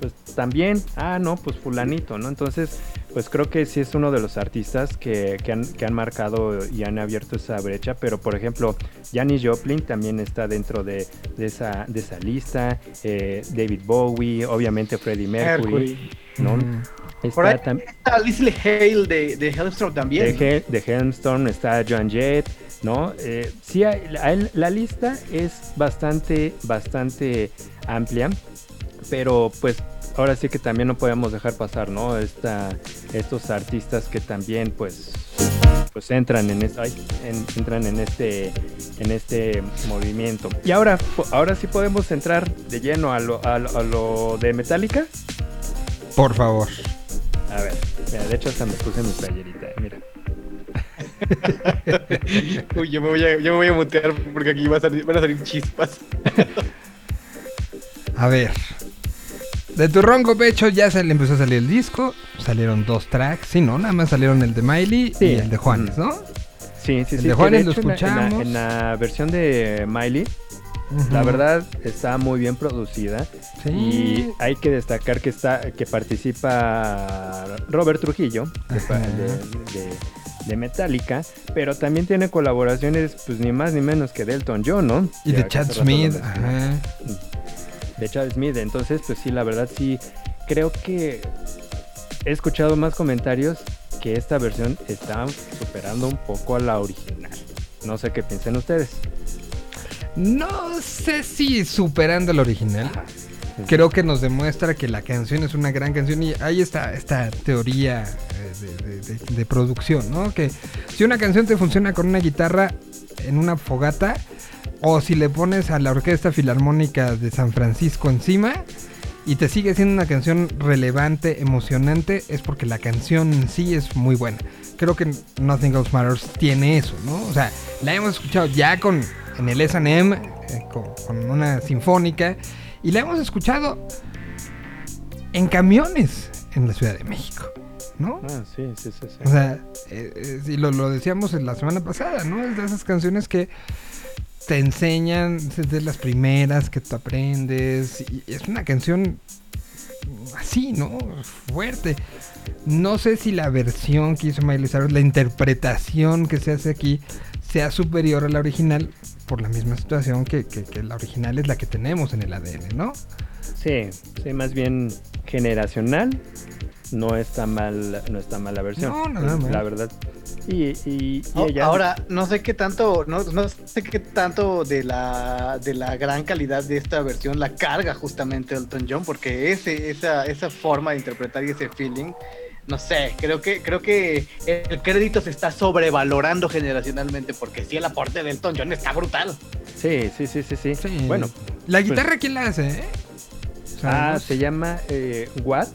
pues también, ah, no, pues fulanito, ¿no? Entonces, pues creo que sí es uno de los artistas que, que han, que han marcado y han abierto esa brecha, pero por ejemplo, Janis Joplin también está dentro de, de esa, de esa lista, eh, David Bowie, obviamente Freddie Mercury, ¿no? Ujú. Está Por ahí tam- está Leslie Hale de, de Hellstrom también. de, He- de Helmstorm está Joan Jett, ¿no? Eh, sí, hay- la, la lista es bastante, bastante amplia, pero pues ahora sí que también no podemos dejar pasar, ¿no? Esta, estos artistas que también pues pues entran en, es- ay, en- entran en este en este movimiento. Y ahora ahora sí podemos entrar de lleno a lo, a lo- a lo de Metallica. Por favor. A ver, mira, de hecho hasta me puse mi playerita, eh, mira. Uy, yo me voy a, yo me voy a mutear porque aquí va a salir- van a salir chispas. A ver. De tu ronco pecho ya se le empezó a salir el disco. Salieron dos tracks. Sí, ¿no? Nada más salieron el de Miley Sí. y el de Juanes, ¿no? Sí, sí, El sí. de Juanes de lo hecho en la- en la- escuchamos. En la, versión de Miley, la verdad está muy bien producida. Sí. Y hay que destacar que está que participa Robert Trujillo de, de, de- Metallica, pero también tiene colaboraciones, pues ni más ni menos que de Elton John, ¿no? Y de Chad Smith. Ajá. De Chad Smith. Entonces, pues sí, la verdad sí, creo que he escuchado más comentarios que esta versión está superando un poco a la original. No sé qué piensan ustedes. No sé si superando el original. Creo que nos demuestra que la canción es una gran canción y hay esta, esta teoría eh, de, de- de- de producción, ¿no? Que si una canción te funciona con una guitarra en una fogata o si le pones a la Orquesta Filarmónica de San Francisco encima y te sigue siendo una canción relevante, emocionante, es porque la canción en sí es muy buena. Creo que Nothing Else Matters tiene eso, ¿no? O sea, la hemos escuchado ya con en el S&M, eh, con, con una sinfónica, y la hemos escuchado en camiones en la Ciudad de México, ¿no? Ah, sí, sí, sí. sí. O sea, eh, eh, y lo, lo decíamos en la semana pasada, ¿no? Es de esas canciones que te enseñan, es de las primeras que tú aprendes. Y es una canción así, ¿no? Fuerte. No sé si la versión que hizo Miley Cyrus, la interpretación que se hace aquí, sea superior a la original por la misma situación que, que- que la original es la que tenemos en el ADN, ¿no? Sí, sí, más bien generacional. No está mal, no está mal la versión. No, nada mal. La verdad. Y, y, y Oh, ella- Ahora, no sé qué tanto, no, no sé qué tanto de la, de la gran calidad de esta versión la carga justamente Elton John, porque ese, esa, esa forma de interpretar y ese feeling, no sé, creo que, creo que el crédito se está sobrevalorando generacionalmente, porque sí el aporte de Elton John está brutal. Sí, sí, sí, sí, sí. Sí. Bueno, ¿La pues- guitarra quién la hace, eh? ah, se llama eh, Watt.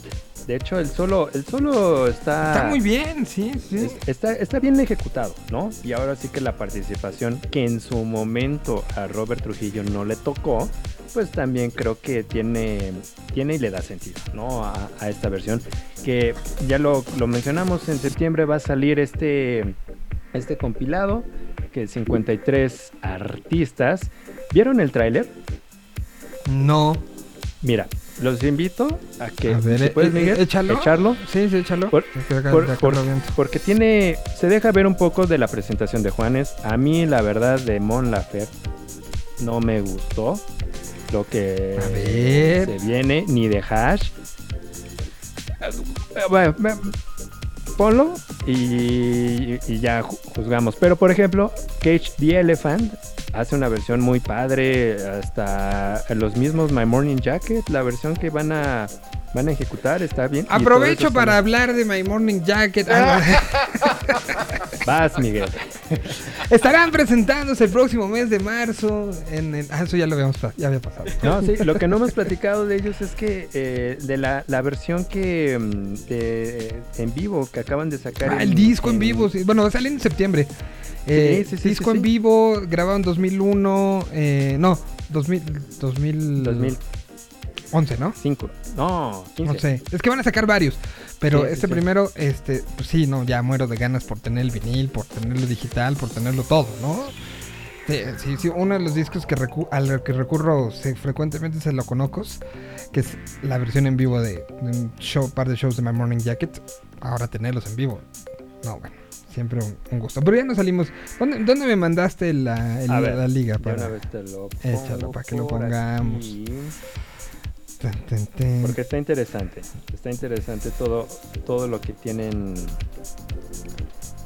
De hecho, el solo, el solo está. Está muy bien, sí, sí. es- Está, está bien ejecutado, ¿no? Y ahora sí que la participación que en su momento a Robert Trujillo no le tocó, pues también creo que tiene, tiene y le da sentido, ¿no? A, a esta versión. Que ya lo, lo mencionamos, en septiembre va a salir este, este compilado, que 53 artistas. ¿Vieron el tráiler? No. Mira, los invito a que, A ver, si eh, puedes, eh, Miguel, échalo. echarlo. Sí, sí, échalo. Por- por- por- porque tiene, se deja ver un poco de la presentación de Juanes. A mí, la verdad, de Mon Lafer no me gustó lo que A ver. se viene, ni de Hash. Eh, Bueno, ponlo y, y ya ju- juzgamos. Pero, por ejemplo, Cage the Elephant hace una versión muy padre. Hasta los mismos My Morning Jacket, la versión que van a, van a ejecutar, está bien. Aprovecho para hablar de My Morning Jacket. Ah, Vas, Miguel. Estarán presentándose el próximo mes de marzo. En el- ah, eso ya lo habíamos ya había pasado. No, sí, lo que no hemos platicado de ellos es que eh, de la, la versión que mm, de- en vivo que acaban de sacar. Ah, el disco en vivo. sí. Bueno, salir en septiembre. Eh, sí, sí, disco en vivo, grabado en 2001. eh, no, 2000, 2000, 2005. ¿no? No, 15. No sé. Es que van a sacar varios. Pero Sí, este sí. primero, este, pues sí, no, ya muero de ganas por tener el vinil, por tenerlo digital, por tenerlo todo, ¿no? Sí, sí, sí, uno de los discos que recu- al que recurro frecuentemente es el Loconocos, que es la versión en vivo de, de un show, par de shows de My Morning Jacket. Ahora tenerlos en vivo. No, bueno, siempre un, un gusto. Pero ya nos salimos. ¿Dónde, dónde me mandaste la, el- la, ver, la liga? Para... Échalo para que lo pongamos. aquí. Porque está interesante. Está interesante todo, todo lo que tienen.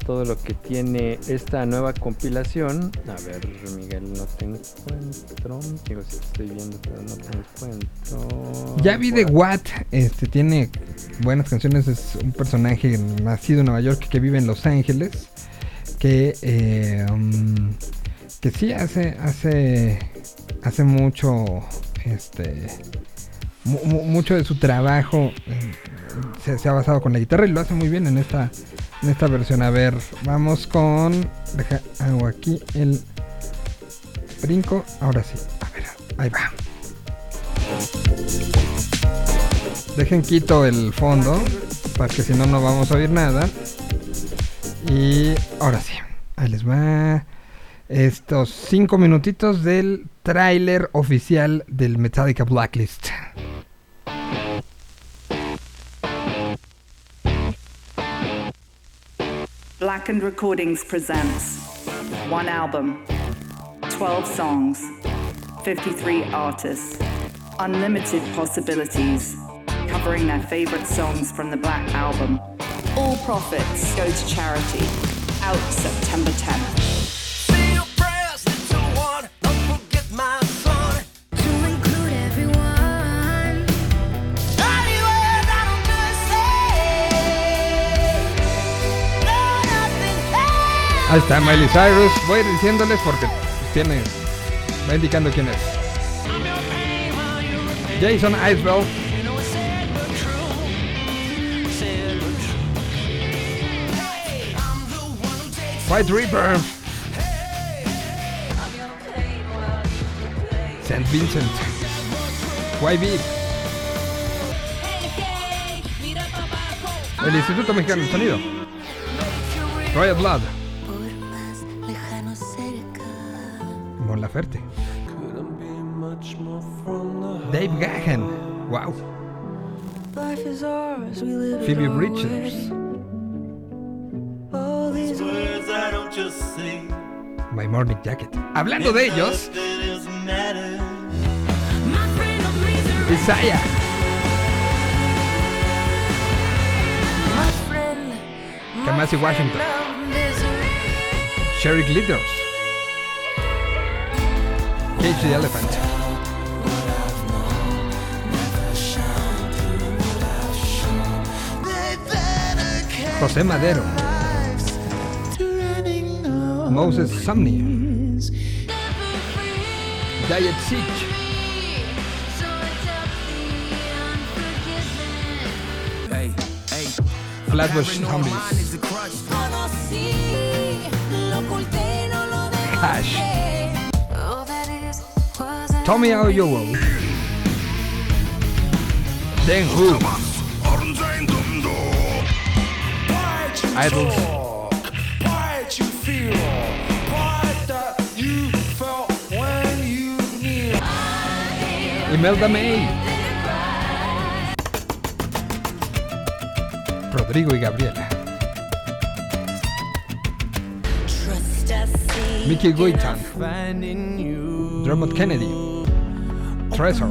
Todo lo que tiene esta nueva compilación. A ver, Miguel, no te encuentro. Digo, si estoy viendo, pero no te encuentro. Ya vi de Watt, este tiene buenas canciones, es un personaje nacido en Nueva York que vive en Los Ángeles, que eh, um, que sí hace hace hace mucho este mucho de su trabajo eh, se, ha basado con la guitarra y lo hace muy bien en esta en esta versión. A ver, vamos con deja hago aquí el brinco, ahora sí. Ahí va. Dejen quito el fondo, para que si no, no vamos a oír nada. Y ahora sí. Ahí les va. Estos cinco minutitos del tráiler oficial del Metallica Blacklist. Blackened Recordings presents one album, 12 songs, 53 artists, unlimited possibilities, covering their favorite songs from the Black Album. All profits go to charity. Out September 10th. Ahí está Miley Cyrus. Voy diciéndoles porque tiene. Va indicando quién es. Jason Isbell. White Reaper. St. Vincent. YB. El Instituto Mexicano del Sonido. Royal Blood. Laferte. Dave Gahan. Wow. Life is ours, we live it Phoebe say. My Morning Jacket. Hablando de ellos. Isaiah. my friend. Kamasi Washington. Sherry Glitters. Cage the Elephant. José Madero. Moses Sumney. Diet Siege. Flatbush Zombies. Conocí, Tommy Ayowo. Then Hu, Idols. Imelda May. Rodrigo e Gabriela. Mickey Goitan. Drummond Kennedy. Treasure.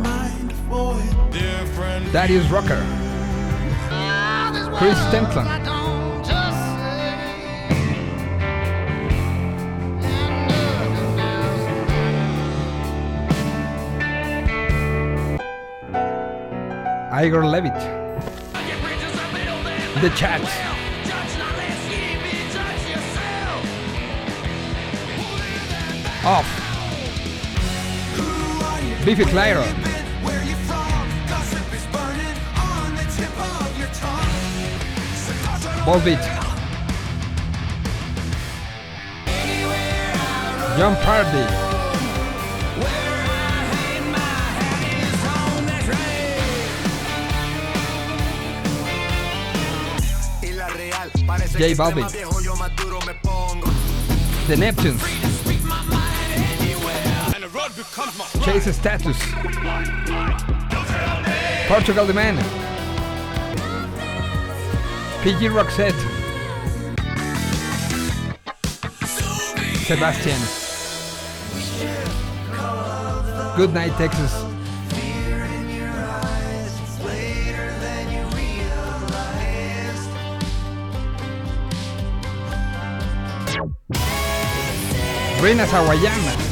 Darius Rucker. Chris Templeton. Igor Levitt. The Chats. Biffy Clyro. Volbeat. John Pardy. J Balvin. The Neptunes. Chase Status. Portugal the Man. PG Roxette. Sebastian. Good night, Texas. Reina Sawayama.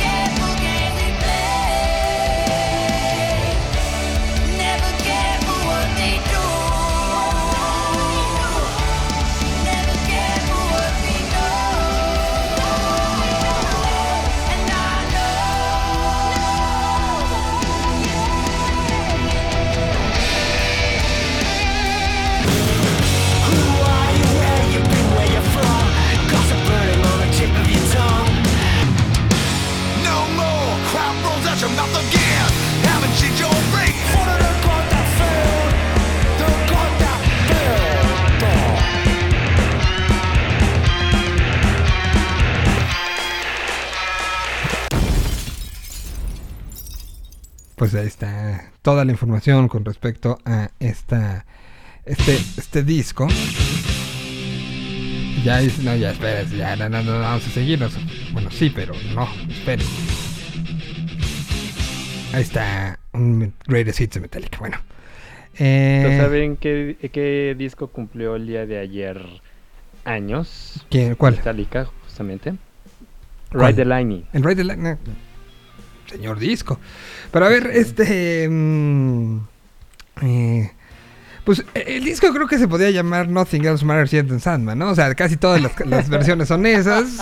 pues ahí está toda la información con respecto a esta este este disco. Ya es, no, ya esperes, ya no, no, no, vamos a seguirnos. Bueno, sí, pero no, esperen. Ahí está un Greatest Hits de Metallica. Bueno. Eh, ¿Ustedes ¿Saben qué, qué disco cumplió el día de ayer años? ¿quién, ¿Cuál? Metallica, justamente. Ride the Lightning. El Rey de la... no, Señor disco. Pero a ver, este... mm, eh, pues eh, el disco creo que se podía llamar Nothing Else Matters Yet Than Sandman, ¿no? O sea, casi todas las, las versiones son esas.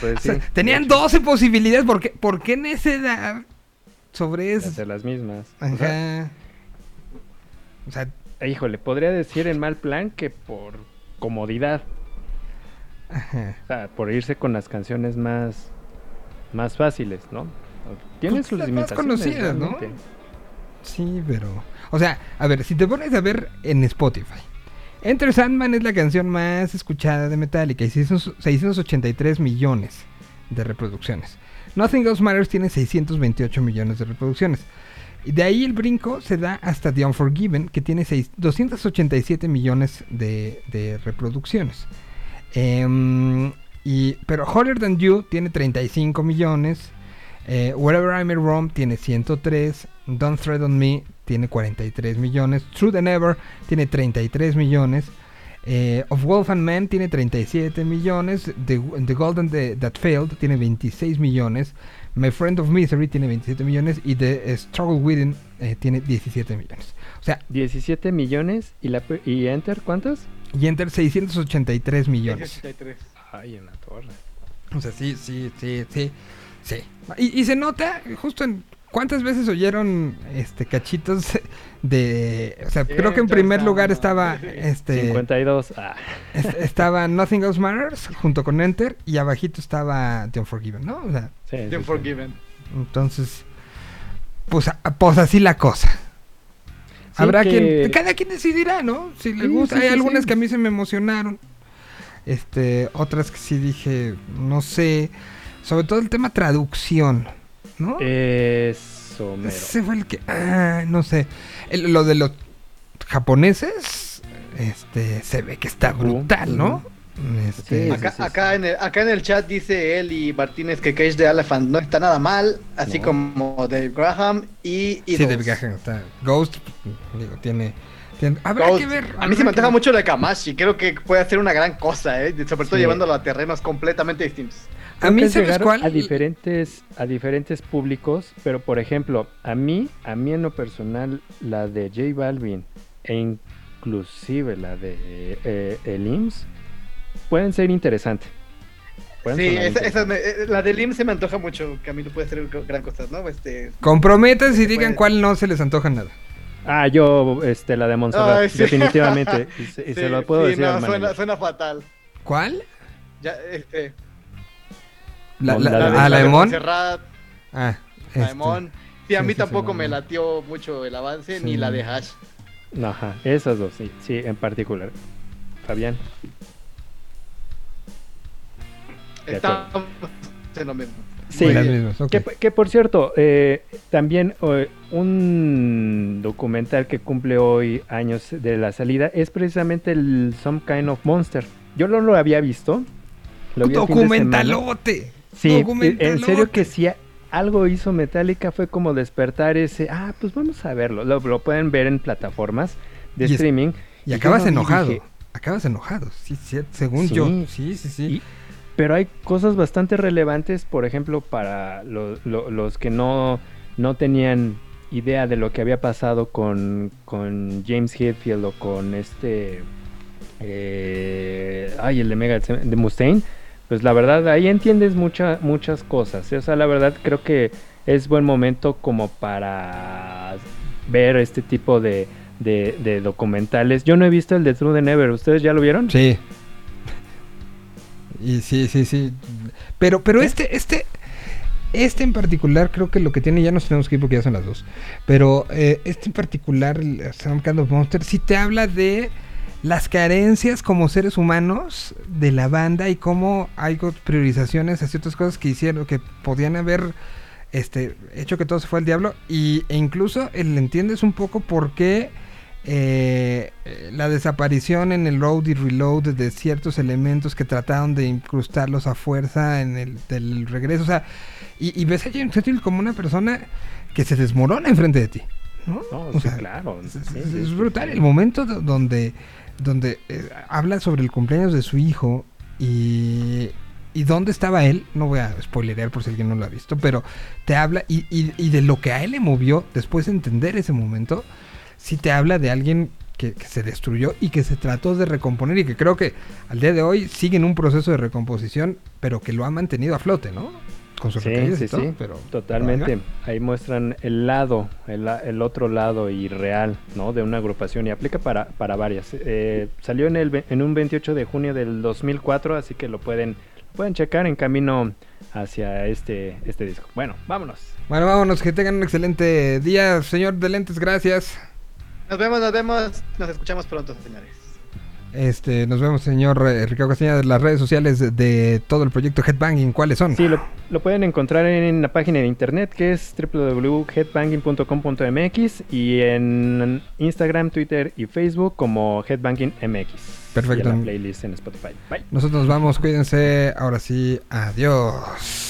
Pues O sea, sí, tenían de hecho, 12 posibilidades. ¿Por qué, por qué necedad sobre de eso? hacer las mismas. O sea, Ajá. O sea, híjole, podría decir en mal plan que por comodidad. ajá. O sea, por irse con las canciones más, más fáciles, ¿no? Tienen Pues sus limitaciones. conocidas, ¿no? Sí, pero. O sea, a ver, si te pones a ver en Spotify, Enter Sandman es la canción más escuchada de Metallica y 600 683 millones de reproducciones. Nothing Else Matters tiene 628 millones de reproducciones. Y de ahí el brinco se da hasta The Unforgiven, que tiene seis- 287 millones de, de reproducciones. Em, y, pero Hotter Than You tiene 35 millones. Eh, Wherever I May Roam tiene 103. Don't Tread on Me tiene 43 millones. True Than Ever tiene 33 millones. eh, of Wolf and Man tiene 37 millones. The, The Golden The- That Failed tiene 26 millones. My Friend of Misery tiene 27 millones. Y The Struggle Within eh, tiene 17 millones. O sea, 17 millones y, la, y Enter, ¿cuántos? y Enter 683 millones. 63. Ay, en la torre. O sea, sí, sí, sí, sí. Sí. Y, y se nota justo en cuántas veces oyeron este cachitos de. O sea, creo que en primer lugar estaba este 52. Ah, es- estaba Nothing Else Matters junto con Enter y abajito estaba The Unforgiven, ¿no? O sea, sí, sí, The sí. Forgiven. entonces pues, pues así la cosa. Sí, Habrá que- quien cada quien decidirá, ¿no? Si le Sí, gusta. sí, Hay sí, algunas sí. que a mí se me emocionaron. Este, otras que sí dije, no sé, sobre todo el tema traducción, ¿no? Eso, mero. Ese fue el que, ah, no sé, El- lo de los japoneses, este, se ve que está brutal, ¿no? Este, Sí, Acá, sí, sí. acá, en el, acá en el chat dice él y Martínez que Cage the Elephant no está nada mal, así No. como Dave Graham y sí. David Gahan está, Ghost, digo, tiene, tiene habrá Ghost. que ver. A mí se me antoja mucho de Kamashi, creo que puede hacer una gran cosa, ¿eh? sobre todo Sí. llevándolo a terrenos completamente distintos. A mí, que es ¿sabes llegar cuál? A diferentes, a diferentes públicos, pero por ejemplo, a mí, a mí en lo personal, la de J Balvin e inclusive la de eh, el IMSS pueden ser interesantes. Sí, sonar esa, esa interesantes. me- eh, la de Lim se me antoja mucho, que a mí no puede hacer gran cosa, ¿no? Este, Comprometan y Se digan puede. cuál no se les antoja nada. Ah, yo, este, la de Montserrat, Ay, sí. definitivamente. Y, se, y se lo puedo sí, decir no, suena, suena fatal. ¿Cuál? Ya, este, La, la, la de- ah, la de Mon. Ah, la de este, Mon. Sí, a mí sí, tampoco sí, me no. latió mucho el avance, Sí. ni la de Hash. Ajá, esas dos, sí, sí, en particular. Fabián. Estamos en lo mismo. Sí, Muy las mismas, ok. Que, que, por cierto, eh, también eh, un documental que cumple hoy años de la salida es precisamente el Some Kind of Monster. Yo no lo había visto. Lo vi el fin de semana. Documentalote. Sí, Documentalote. en serio que sí, algo hizo Metallica fue como despertar ese, ah, pues vamos a verlo. Lo, lo pueden ver en plataformas de Y es- streaming. Y acabas enojado. dije, Acabas enojado, sí, sí, según Sí. yo. Sí, sí, sí. Y- pero hay cosas bastante relevantes, por ejemplo, para lo- lo- los que no, no tenían idea de lo que había pasado con, con James Hetfield o con este... eh, ay, el de Mega de Mustaine. Pues la verdad, ahí entiendes mucha, muchas cosas. ¿eh? O sea, la verdad creo que es buen momento como para ver este tipo de, de- de documentales. Yo no he visto el de True the Never. ¿Ustedes ya lo vieron? Sí. Y sí, sí, sí. Pero, pero este, este, este en particular, creo que lo que tiene, ya nos tenemos que ir porque ya son las dos. Pero eh, este en particular, Some Kind of Monster, sí te habla de las carencias como seres humanos de la banda y cómo hay priorizaciones a ciertas cosas que hicieron, que podían haber este, hecho que todo se fue al diablo. Y, e incluso él entiendes un poco por qué eh, eh, la desaparición en el load y reload de ciertos elementos que trataron de incrustarlos a fuerza en el del regreso. O sea, y, y ves a James Hetfield como una persona que se desmorona enfrente de ti. ¿no? No, O sí, sea, claro. Es, Sí, es- sí, es sí, brutal el momento do- donde, donde eh, habla sobre el cumpleaños de su hijo y, y dónde estaba él. No voy a spoilerear por si alguien no lo ha visto, pero te habla y, y- y de lo que a él le movió después de entender ese momento. Sí te habla de alguien que, que se destruyó y que se trató de recomponer y que creo que al día de hoy sigue en un proceso de recomposición, pero que lo ha mantenido a flote, ¿no? Con sus Sí, recaídas sí, y todo, sí, pero totalmente. Ahí muestran el lado, el, la- el otro lado irreal, ¿no? De una agrupación y aplica para, para varias. Eh, salió en, el, en un 28 de junio del 2004, así que lo pueden, pueden checar en camino hacia este, este disco. Bueno, vámonos. Bueno, vámonos, que tengan un excelente día, señor de lentes, gracias. Nos vemos, nos vemos. Nos escuchamos pronto, señores. Este, nos vemos, señor eh, Ricardo Castañeda, de las redes sociales de, todo el proyecto Headbanging, ¿cuáles son? Sí, lo, lo pueden encontrar en la página de internet que es www.headbanging.com.mx y en Instagram, Twitter y Facebook como Headbanging MX. Perfecto. Y en la playlist en Spotify. Bye. Nosotros nos vamos, cuídense, ahora sí, adiós.